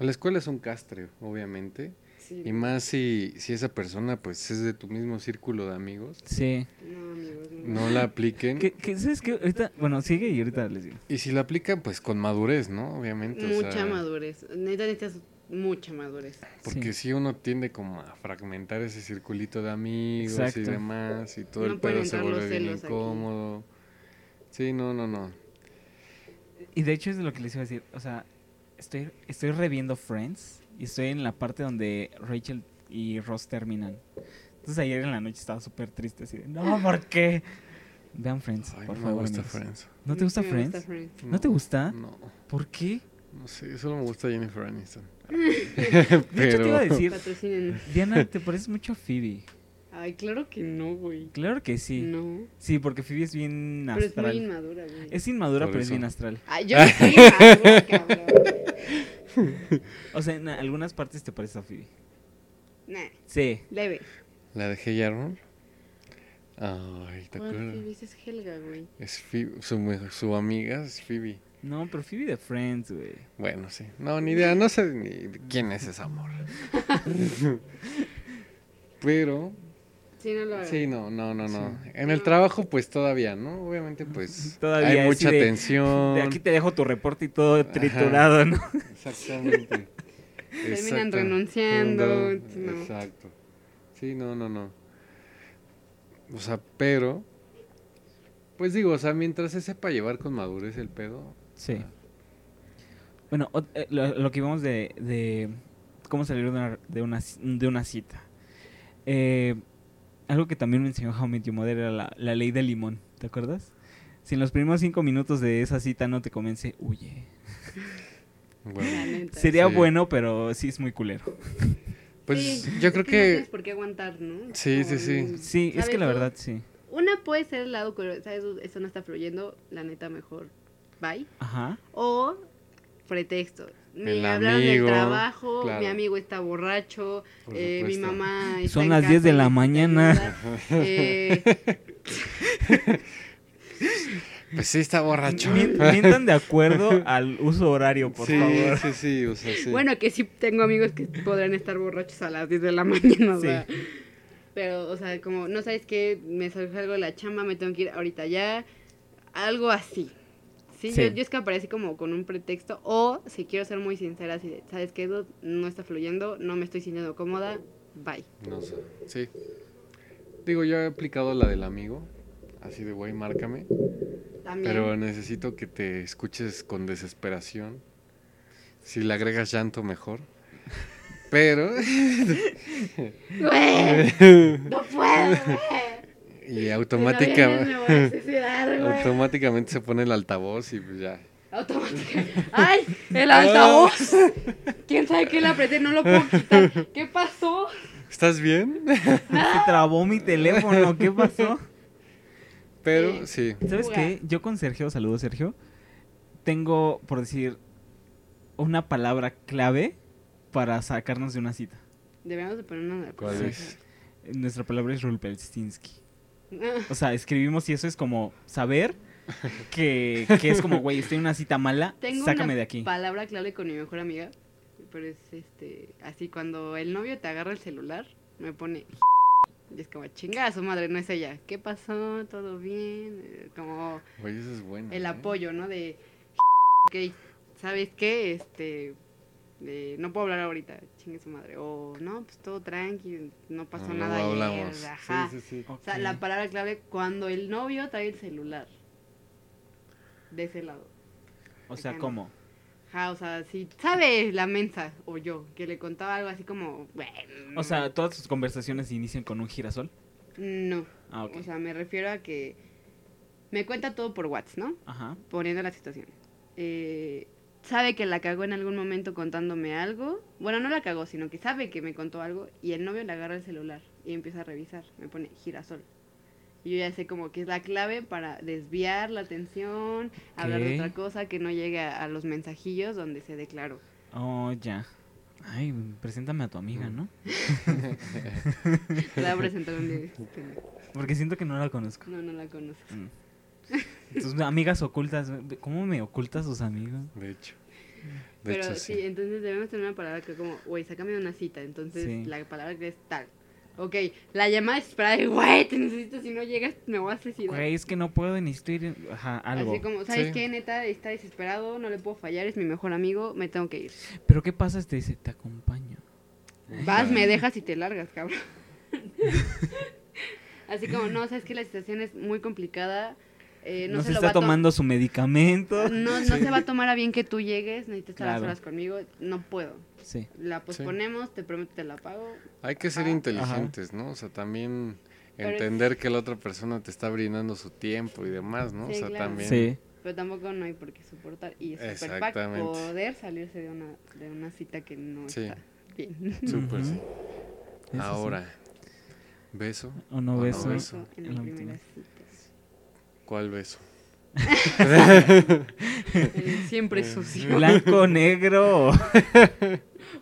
En la escuela es un castre, obviamente. Sí. Y más si, si esa persona pues es de tu mismo círculo de amigos. Sí. No, amigos, no. No la apliquen. ¿Qué, qué, ¿Sabes qué? Ahorita, bueno, sigue y ahorita les digo. Y si la aplican pues con madurez, ¿no? Obviamente. o Mucha sea, madurez. Neta, necesitas mucha madurez. Porque Sí. si uno tiende como a fragmentar ese circulito de amigos y demás y todo No el pedo se vuelve bien aquí. incómodo. Sí, no, no, no. Y de hecho es de lo que les iba a decir. O sea, estoy, estoy reviendo Friends y estoy en la parte donde Rachel y Ross terminan. Entonces ayer en la noche estaba súper triste. Así de, no, ¿por qué? Vean Friends, Ay, por no favor. me gusta. Friends. ¿No te gusta Friends? Friends. ¿No te gusta? No, ¿Por qué? no sé, solo me gusta Jennifer Aniston. De hecho te iba a decir. Diana, te pareces mucho a Phoebe. Ay, claro que no, güey. Claro que sí. No. Sí, porque Phoebe es bien Pero es muy astral. inmadura, güey. Es inmadura, Por pero es bien astral. Ay, yo no soy inmadura, cabrón. O sea, en algunas partes te pareces a Phoebe. Nah, Sí. leve. La de Hey Arnold. Ay, ¿te ¿Cuál acuerdas? Phoebe? Es Helga, güey. Es Phoebe, su, me- su amiga es Phoebe. No, pero Phoebe de Friends, güey. Bueno, sí. No, ni idea, no sé ni de quién es esa amor. Pero, Sí, no lo hagas. sí, no, no, no, no. Sí. En el trabajo, pues todavía, ¿no? Obviamente, pues Todavía hay mucha de- tensión. De aquí te dejo tu reporte y todo triturado, ¿no? Exactamente. Terminan Exacto. renunciando, no. Exacto. Sí, no, no, no. O sea, pero, pues digo, o sea, mientras se sepa llevar con madurez el pedo. Sí. Bueno, eh, lo, lo que vimos de, de cómo salir de una, de una, ci- de una cita. Eh, algo que también me enseñó How Met Your Mother era la, la ley del limón, ¿te acuerdas? Si en los primeros cinco minutos de esa cita no te convence, huye. Bueno. Sería Sí. bueno, pero sí es muy culero. pues Sí, yo es creo No que tienes por qué aguantar, ¿no? Sí, sí, Como, sí. Sí, es que ¿sabes la verdad sí. Una puede ser el lado, pero, ¿sabes? Esto no está fluyendo, la neta, mejor bye. Ajá. O pretexto. Me El hablaron amigo, del trabajo, claro. mi amigo está borracho, eh, mi mamá está Son en las casa 10 de la mañana. Eh, pues sí está borracho. Mien- Mientan de acuerdo al uso horario, por sí, favor. sí, sí, o sea, sí. Bueno, que sí tengo amigos que podrán estar borrachos a las 10 de la mañana, o Sí. sea. Pero, o sea, como, no sabes qué, me surgió algo de la chamba, me tengo que ir ahorita ya. Algo así. Sí, Sí. Yo, yo escaparé así como con un pretexto. O, si quiero ser muy sincera, de, ¿sabes dude? No está fluyendo, no me estoy sintiendo cómoda, bye. No sé, sí. Digo, yo he aplicado la del amigo, así de, güey, márcame. También. Pero necesito que te escuches con desesperación. Si le agregas llanto, mejor. Pero, ¡Güey! ¡No puedo, güey! Y automática, suicidar, automáticamente se pone el altavoz y pues ya. Automática. ¡Ay! ¡El altavoz! ¿Quién sabe qué le apreté? No lo puedo quitar. ¿Qué pasó? ¿Estás bien? Se trabó mi teléfono, ¿qué pasó? Pero Eh, sí. ¿Sabes qué? Yo con Sergio, saludos Sergio, tengo, por decir, una palabra clave para sacarnos de una cita. Deberíamos de poner una. ¿Cuál es? Nuestra palabra es Rulpelstinsky. O sea, escribimos y eso es como saber que, que es como, güey, estoy en una cita mala, Tengo sácame una de aquí. palabra clave con mi mejor amiga. Pero es este. Así cuando el novio te agarra el celular, me pone. Y es como, chingada su madre, no es ella. ¿Qué pasó? ¿Todo bien? Eh, Como Oye, eso es bueno. el ¿eh? apoyo, ¿no? De. Ok, ¿sabes qué? Este. De, no puedo hablar ahorita, chingue su madre. O no, pues todo tranqui, no pasó No, nada ayer. Ajá. Sí, sí, sí. O sea, la palabra clave cuando el novio trae el celular. De ese lado. O sea, Acá no. ¿cómo? Ajá, o sea, si sabe la mensa o yo que le contaba algo así como, bueno, O sea, todas tus conversaciones inician con un girasol. no. Ah, ok. O sea, me refiero a que me cuenta todo por WhatsApp, ¿no? Ajá. Poniendo la situación. Eh, sabe que la cagó en algún momento contándome algo. Bueno, no la cagó, sino que sabe que me contó algo y el novio le agarra el celular y empieza a revisar. Me pone girasol. Y yo ya sé como que es la clave para desviar la atención, hablar de otra cosa que no llegue a, a los mensajillos donde se declaró. Oh, ya. Ay, preséntame a tu amiga, ¿no? Te voy a presentar un día. este, Porque siento que no la conozco. No, no la conoces. Mm. Tus amigas ocultas, ¿cómo me ocultas tus amigos? De hecho. De Pero hecho, sí. sí. entonces debemos tener una palabra que como, güey, sácame de una cita. Entonces Sí. la palabra que es tal. Ok, la llamada es para, güey, te necesito, si no llegas me voy a suicidar. Güey, es que no puedo, necesito ir, ajá, algo. Así como, ¿sabes Sí. qué? Neta, está desesperado, no le puedo fallar, es mi mejor amigo, me tengo que ir. Pero ¿qué pasa si te dice, te acompaño? Vas, me dejas y te largas, cabrón. Así como, no, sabes que la situación es muy complicada. Eh, no, no se, se lo está va a to- tomando su medicamento. No, no se va a tomar a bien que tú llegues, necesitas estar las Claro. horas conmigo, no puedo. Sí. La posponemos, te prometo te la pago. Hay que ser inteligentes, ¿no? O sea, también Pero es- entender que la otra persona te está brindando su tiempo y demás, ¿no? Sí, o sea, claro. también. Sí. Pero tampoco no hay por qué soportar. Y es Exactamente. poder salirse de una, de una cita que no Sí. está bien. Súper, sí. Ahora, ¿beso? O no o no beso. beso. Eso en la primera cita. ¿Cuál beso? Siempre sucio. Blanco, negro,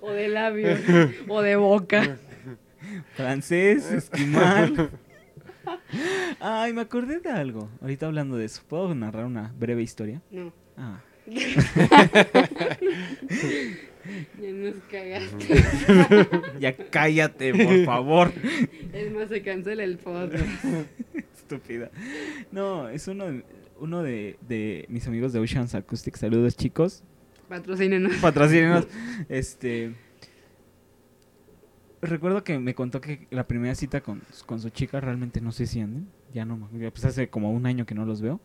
O de labios. o de boca. francés, esquimal. Ay, me acordé de algo. Ahorita hablando de eso, ¿puedo narrar una breve historia? No. Ah. Ya nos cagaste. Ya cállate, por favor. Es más, se cancela el podcast. Estúpida. No, es uno de, uno de, de mis amigos de Oceans Acoustic. Saludos, chicos. Patrocínenos. Patrocínenos. Este. Recuerdo que me contó que la primera cita con, con su chica, realmente no sé si anden. Ya no, me- pues hace como un año que no los veo.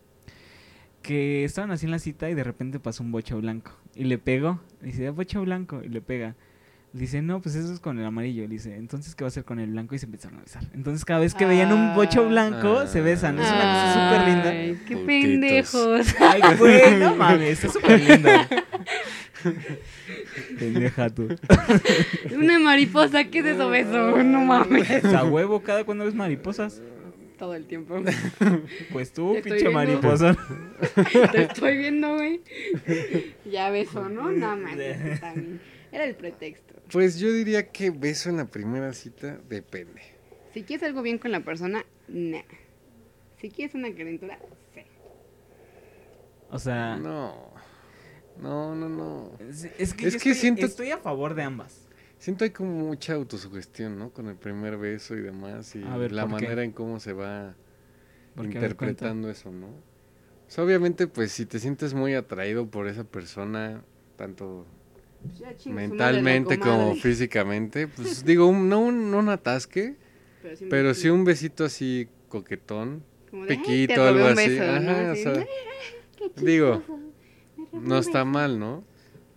Que estaban así en la cita y de repente pasó un bocho blanco. Y le pegó. Le dice, bocho blanco. Y le pega. Le dice, no, pues eso es con el amarillo. Le dice, entonces, ¿qué va a hacer con el blanco? Y se empezaron a besar. Entonces, cada vez que veían un bocho Ah. blanco, se besan. Es una cosa súper linda. Ay, qué Putitos. pendejos. Ay, güey, no mames, está súper lindo. Pendeja tú. Una mariposa, ¿qué es eso, beso? No mames. A huevo, cada cuando ves mariposas. Todo el tiempo. Pues tú, pinche mariposa. Te estoy viendo, güey. Ya beso, ¿no? No mames. Era el pretexto. Pues yo diría que beso en la primera cita depende. Si quieres algo bien con la persona, nah. Si quieres una calentura, sí. O sea, No. No, no, no. es, es que, Es yo que estoy, siento- estoy a favor de ambas. Siento hay como mucha autosugestión, ¿no? Con el primer beso y demás. Y A ver, la ¿por qué? manera en cómo se va interpretando eso, ¿no? O sea, obviamente, pues si te sientes muy atraído por esa persona, tanto Pues ya mentalmente como físicamente, pues digo, un- no, un, no un atasque, Pero sí, un pero besito. sí un besito así coquetón, Como de, "Ay, te piquito, algo un así. beso", ¿no? Ajá, o Así, sea, "Ay, qué digo, no está beso". mal, ¿no?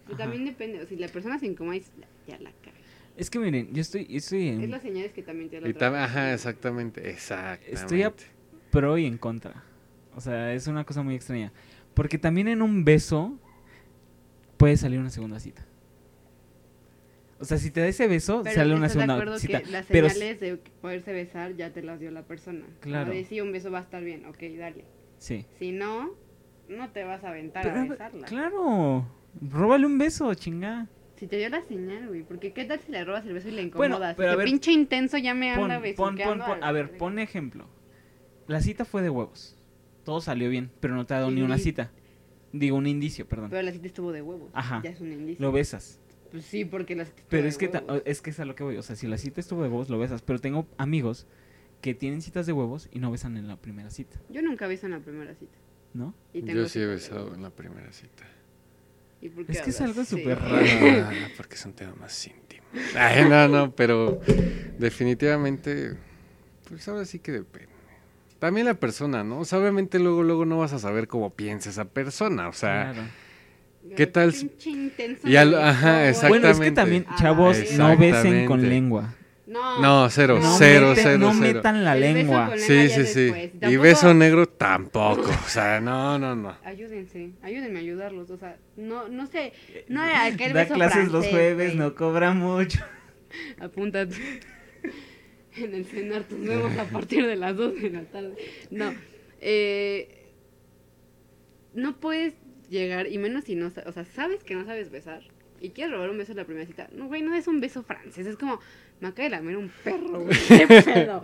Pero también depende, o si la persona se incomoda, y ya la caga. Es que miren, yo estoy, estoy Es en las señales que también te da la tam- ajá, exactamente, exactamente. Estoy a- pro y en contra. O sea, es una cosa muy extraña. Porque también en un beso puede salir una segunda cita. O sea, si te da ese beso, Pero sale una ¿estás de segunda acuerdo cita. que las Pero señales de poderse besar ya te las dio la persona. Claro. De, sí, un beso va a estar bien, ok, dale. sí. Si no, no te vas a aventar Pero, a besarla. claro, róbale un beso, chinga. Si te dio la señal, güey, porque qué tal si le robas el beso y le Bueno, incomodas. pero a Ese ver, pinche intenso ya me Pon, anda pon, pon, pon- a ver, pon ejemplo. La cita fue de huevos. Todo salió bien, pero no te ha dado ni una cita. Digo, un indicio, perdón. Pero la cita estuvo de huevos. Ajá. Ya es un indicio. Lo besas. Pues sí, porque la cita Pero es que, huevos. es que es a lo que voy. O sea, si la cita estuvo de huevos, lo besas. Pero tengo amigos que tienen citas de huevos y no besan en la primera cita, Yo nunca beso en la primera cita. ¿no? Y tengo Yo sí he besado en la primera cita. ¿Y por qué Es que es algo Sí. súper raro. Ah, porque es un tema más íntimo. Ay, no, no, pero definitivamente, pues ahora sí que depende. También la persona, ¿no? O sea, obviamente luego, luego no vas a saber cómo piensa esa persona, o sea, Claro. ¿Qué tal si- Pinche intenso Y al- ajá, güey. Bueno, es que Exactamente. también, A la chavos, no besen con Exactamente. lengua. No, no, cero, No cero, meten- cero, no cero. metan la lengua. con Sí, sí, sí. después. Y beso negro tampoco, o sea, no, no, no. Ayúdense, ayúdenme a ayudarlos, o sea, no, no sé, no era aquel Da beso clases los francés, jueves, güey. no cobra mucho. Apúntate. En el cenar nos vemos a partir de las 2 de la tarde. No, eh, no puedes llegar, y menos si no, o sea, sabes que no sabes besar, y quieres robar un beso en la primera cita. No, güey, no es un beso francés, es como, me acaba de lamer un perro, güey, qué pedo.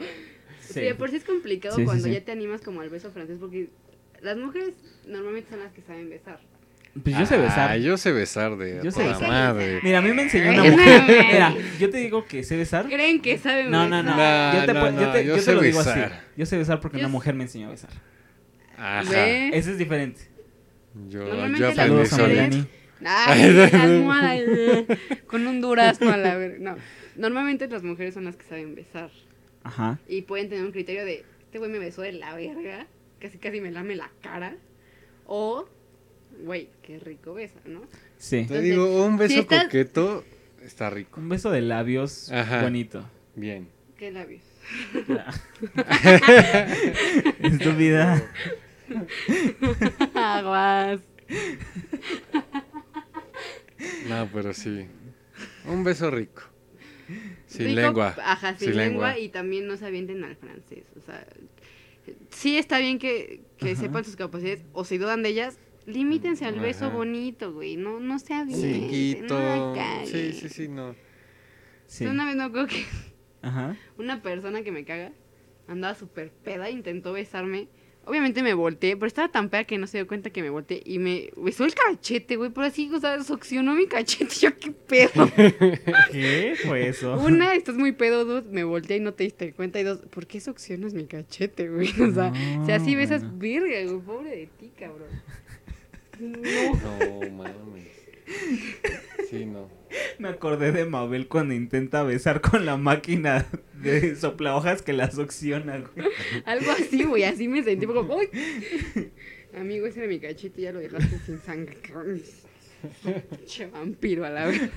Sí. de por sí es complicado Sí, sí, cuando sí. ya te animas como al beso francés, porque las mujeres normalmente son las que saben besar. Pues yo sé besar. Ah, yo sé besar de Yo a sé besar. madre. Mira, a mí me enseñó una mujer. no, Mira, yo te digo que sé besar. ¿Creen que saben No, no, no. besar? No, yo te, no, yo no, te- yo yo te sé lo digo así. besar. Yo sé besar porque Yo una mujer me enseñó a besar. Ajá. ¿Ve? Eso es diferente. Yo, Normalmente yo las aprendí. Mariani. Ay, eh, con un durazno a la ver. No, normalmente las mujeres son las que saben besar Ajá. y pueden tener un criterio de este güey me besó de la verga, casi casi me lame la cara o güey, qué rico besa, ¿no? Sí. Te Entonces, digo, un beso si estás- coqueto está rico. Un beso de labios Ajá. bonito. Bien. Qué labios. Estúpida. Aguas. No, pero sí. Un beso rico. Sin Rico, lengua. Ajá, sin, lengua. y también no se avienten al francés, o sea, sí está bien que, que sepan sus capacidades o si dudan de ellas, limítense al beso Ajá. bonito, güey, no no se avienten, no caguen. Sí, sí, sí, no. Sí. Una vez me acuerdo que Ajá. una persona que me caga andaba súper peda, intentó besarme. Obviamente me volteé, pero estaba tan peda que no se dio cuenta que me volteé y me besó el cachete, güey, pero así, o sea, succionó mi cachete. Yo, qué pedo. ¿Qué fue eso? Una, estás muy pedo, dos, me volteé y no te diste cuenta. Y dos, ¿por qué succionas mi cachete, güey? O sea, No, si así besas, bueno. verga, güey, pobre de ti, cabrón. No. No, mames. Sí, no. Me acordé de Mabel cuando intenta besar con la máquina de soplahojas que la succiona, güey. Algo así, güey, así me sentí como, ¡ay! Amigo, ese era mi cachete, ya lo dejaste sin sangre. Che vampiro a la vez.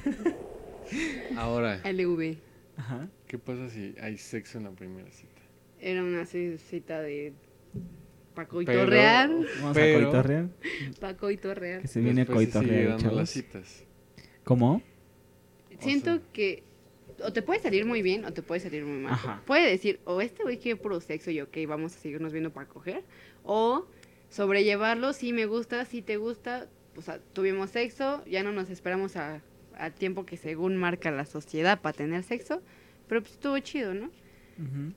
Ahora, LV. Ajá. ¿qué pasa si hay sexo en la primera cita? Era una cita de Paco y Pero- Torreal. Vamos Pero- a coitorrear. Paco y Torreal. Que se viene a Después se coitorrear, dando las citas. ¿Cómo? Siento sea- que o te puede salir muy bien o te puede salir muy mal. Ajá. Puede decir, o este güey quiere puro sexo y ok, vamos a seguirnos viendo para coger. O sobrellevarlo, si me gusta, si te gusta, o sea, tuvimos sexo, ya no nos esperamos a, a tiempo que según marca la sociedad para tener sexo, pero pues estuvo chido, ¿no?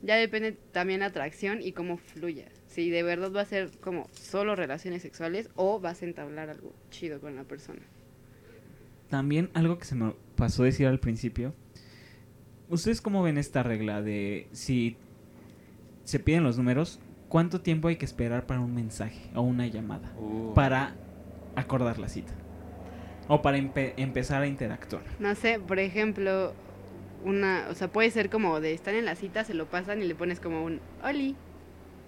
Ya depende también la atracción y cómo fluya. Si de verdad va a ser como solo relaciones sexuales o vas a entablar algo chido con la persona. También algo que se me pasó decir al principio. ¿Ustedes cómo ven esta regla de si se piden los números, cuánto tiempo hay que esperar para un mensaje o una llamada? Uh, Para acordar la cita. O para empe- empezar a interactuar. No sé, por ejemplo, una, o sea, puede ser como de estar en la cita, se lo pasan y le pones como un oli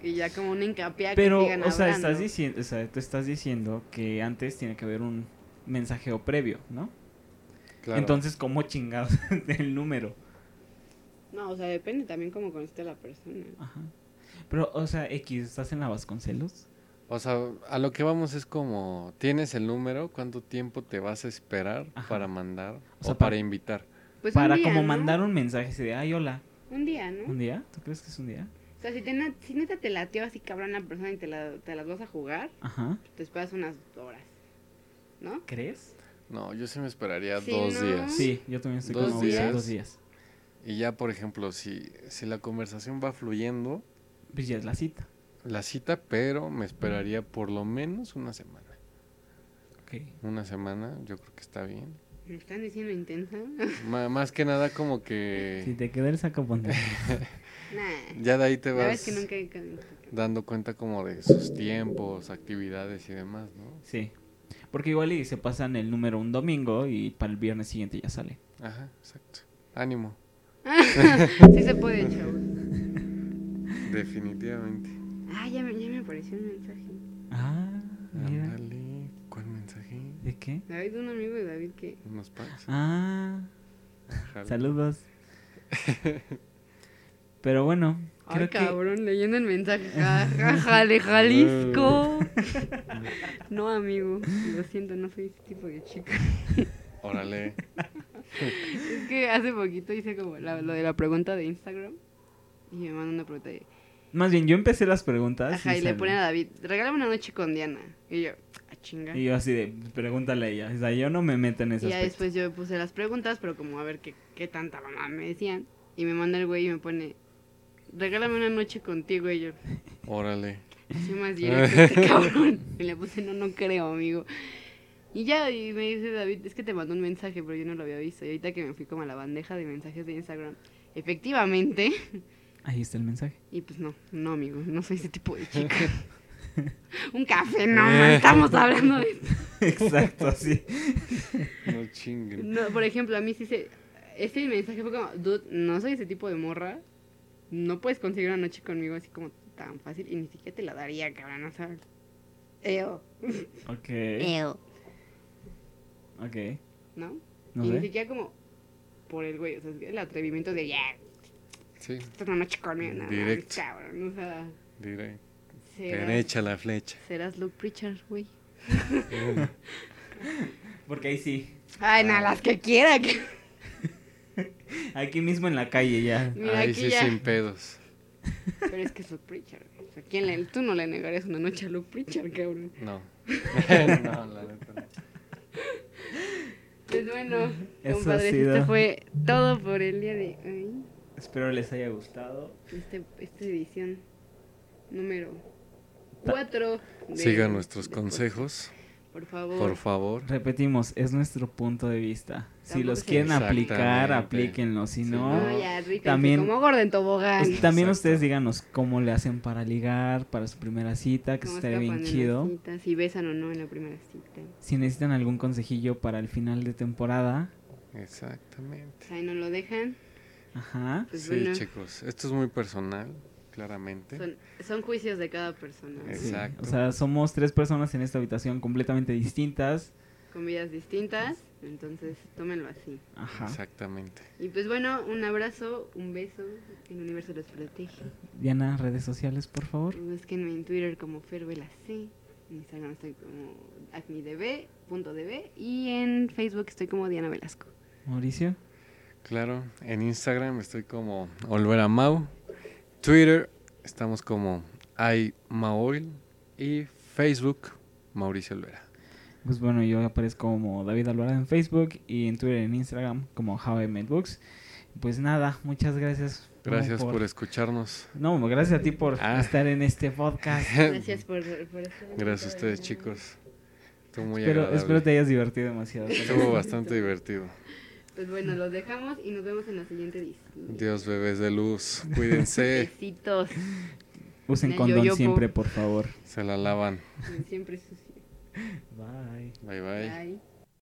y ya como un hincapié a que Pero, sigan o sea, hablando. estás diciendo, o sea, tú estás diciendo que antes tiene que haber un mensajeo previo, ¿no? claro. Entonces, ¿cómo chingados el número? No, o sea, depende también cómo conociste a la persona. Ajá. Pero, o sea, X, ¿estás en la Vasconcelos? O sea, a lo que vamos es como, ¿tienes el número? ¿Cuánto tiempo te vas a esperar Ajá. para mandar O sea, o para invitar? Pues un Para día, como ¿no? mandar un mensaje así de, ay, hola. Un día, ¿no? ¿Un día? ¿Tú crees que es un día? O sea, si, te si neta te latió así cabrón la persona y te, la, te las vas a jugar, Ajá. te esperas unas horas. ¿No? ¿Crees? No, yo sí me esperaría Sí, dos ¿no? días. Sí, yo también estoy ¿Dos como días? dos días. Y ya, por ejemplo, si, si la conversación va fluyendo, Pues ya es la cita. la cita, pero me esperaría por lo menos una semana. Ok. Una semana, yo creo que está bien. ¿Me están diciendo intensa? Más que nada como que Si te queda el saco, ponte. nah. ya de ahí te La verdad es vas que nunca dando cuenta como de sus tiempos, actividades y demás, ¿no? Sí. Porque igual y se pasan el número un domingo y para el viernes siguiente ya sale. Ajá, exacto. Ánimo, sí se puede, chavos. definitivamente. Ah, ya me, ya me apareció un mensaje. Ah, mira. Ándale, ¿cuál mensaje? ¿De qué? David, un amigo de David que... Unos pants. Ah, saludos. Pero bueno, creo Ay, que... cabrón, leyendo el mensaje. Ja, ja, ja, de Jalisco. no, amigo, lo siento, no soy ese tipo de chica. Órale. Es que hace poquito hice como la- lo de la pregunta de Instagram. Y me mandó una pregunta de... Más bien, yo empecé las preguntas. Ajá, y le ponen a David, regálame una noche con Diana. Y yo, a chinga. Y yo así de, pregúntale a ella. O sea, yo no me meto en ese Y ya después yo puse las preguntas, pero como a ver qué, qué tanta mamá me decían. Y me manda el güey y me pone, regálame una noche contigo. Y yo, Órale. soy más directo este cabrón. Y le puse, no, no creo, amigo. Y ya, y me dice David, es que te mandó un mensaje, pero yo no lo había visto. Y ahorita que me fui como a la bandeja de mensajes de Instagram, efectivamente. Ahí está el mensaje. Y pues no, no, amigo, no soy ese tipo de chica. un café, no, man, estamos hablando de Exacto, sí. No chinguen. No, por ejemplo, a mí sí se... Este mensaje fue como, dude, no soy ese tipo de morra. No puedes conseguir una noche conmigo así como tan fácil. Y ni siquiera te la daría, cabrón, o sea... Eo, Ok. eo, Ok. ¿no? No y ni sé. siquiera como por el güey, o sea, el atrevimiento de, ya, Sí, esta es una noche conmigo. Mames, Directo. cabrón, o sea... serás- Derecha la flecha. Serás Luke Preacher, güey. Porque ahí sí. Ay, nada, las que quiera. Que... Aquí mismo en la calle ya. Mira, Ahí sí ya. sin pedos. Pero es que es Luke Preacher, güey. O sea, ¿quién le... Tú no le negarías una noche a Luke Preacher, cabrón. No. no, la neta no. Pues bueno, Eso compadres, sido. esto fue todo por el día de hoy. Espero les haya gustado. Este, esta edición número Ta- 4. Sigan nuestros consejos, Por favor. por favor. Repetimos, es nuestro punto de vista. Si los quieren aplicar, aplíquenlo. Si Sí, no, No, ya, rítense también- como gordo en tobogán. también Exacto. ustedes díganos cómo le hacen para ligar, para su primera cita, que estaría bien chido. Si besan o no en la primera cita. Si necesitan algún consejillo para el final de temporada. Exactamente. Ahí nos lo dejan. Ajá. Pues Sí, bueno, chicos, esto es muy personal, claramente. son, son juicios de cada persona. Exacto. O sea, somos tres personas en esta habitación completamente distintas. Con vidas distintas. Entonces, tómenlo así. Ajá. Exactamente. Y pues bueno, un abrazo, un beso. El universo los protege. Diana, redes sociales, por favor. Búsquenme en Twitter como Fervela C. En Instagram estoy como acnidb.db. Y en Facebook estoy como Diana Velasco. Mauricio. Claro, en Instagram estoy como Olvera Mau. Twitter estamos como iMaoil. Y Facebook, Mauricio Olvera. Pues bueno, yo aparezco como David Alvarado en Facebook y en Twitter en Instagram como How I Made Books. Pues nada, muchas gracias. Gracias por escucharnos. No, gracias a ti por Ah. estar en este podcast. Gracias por, por estar Gracias a ustedes, chicos. Estuvo muy espero, agradable. espero te hayas divertido demasiado. Estuvo bastante divertido. Pues bueno, los dejamos y nos vemos en la siguiente edición. Dios, bebés de luz. Cuídense. Besitos. Usen El condón yoyopo. siempre, por favor. Se la lavan. Siempre sucio. Bye. Bye bye. Bye.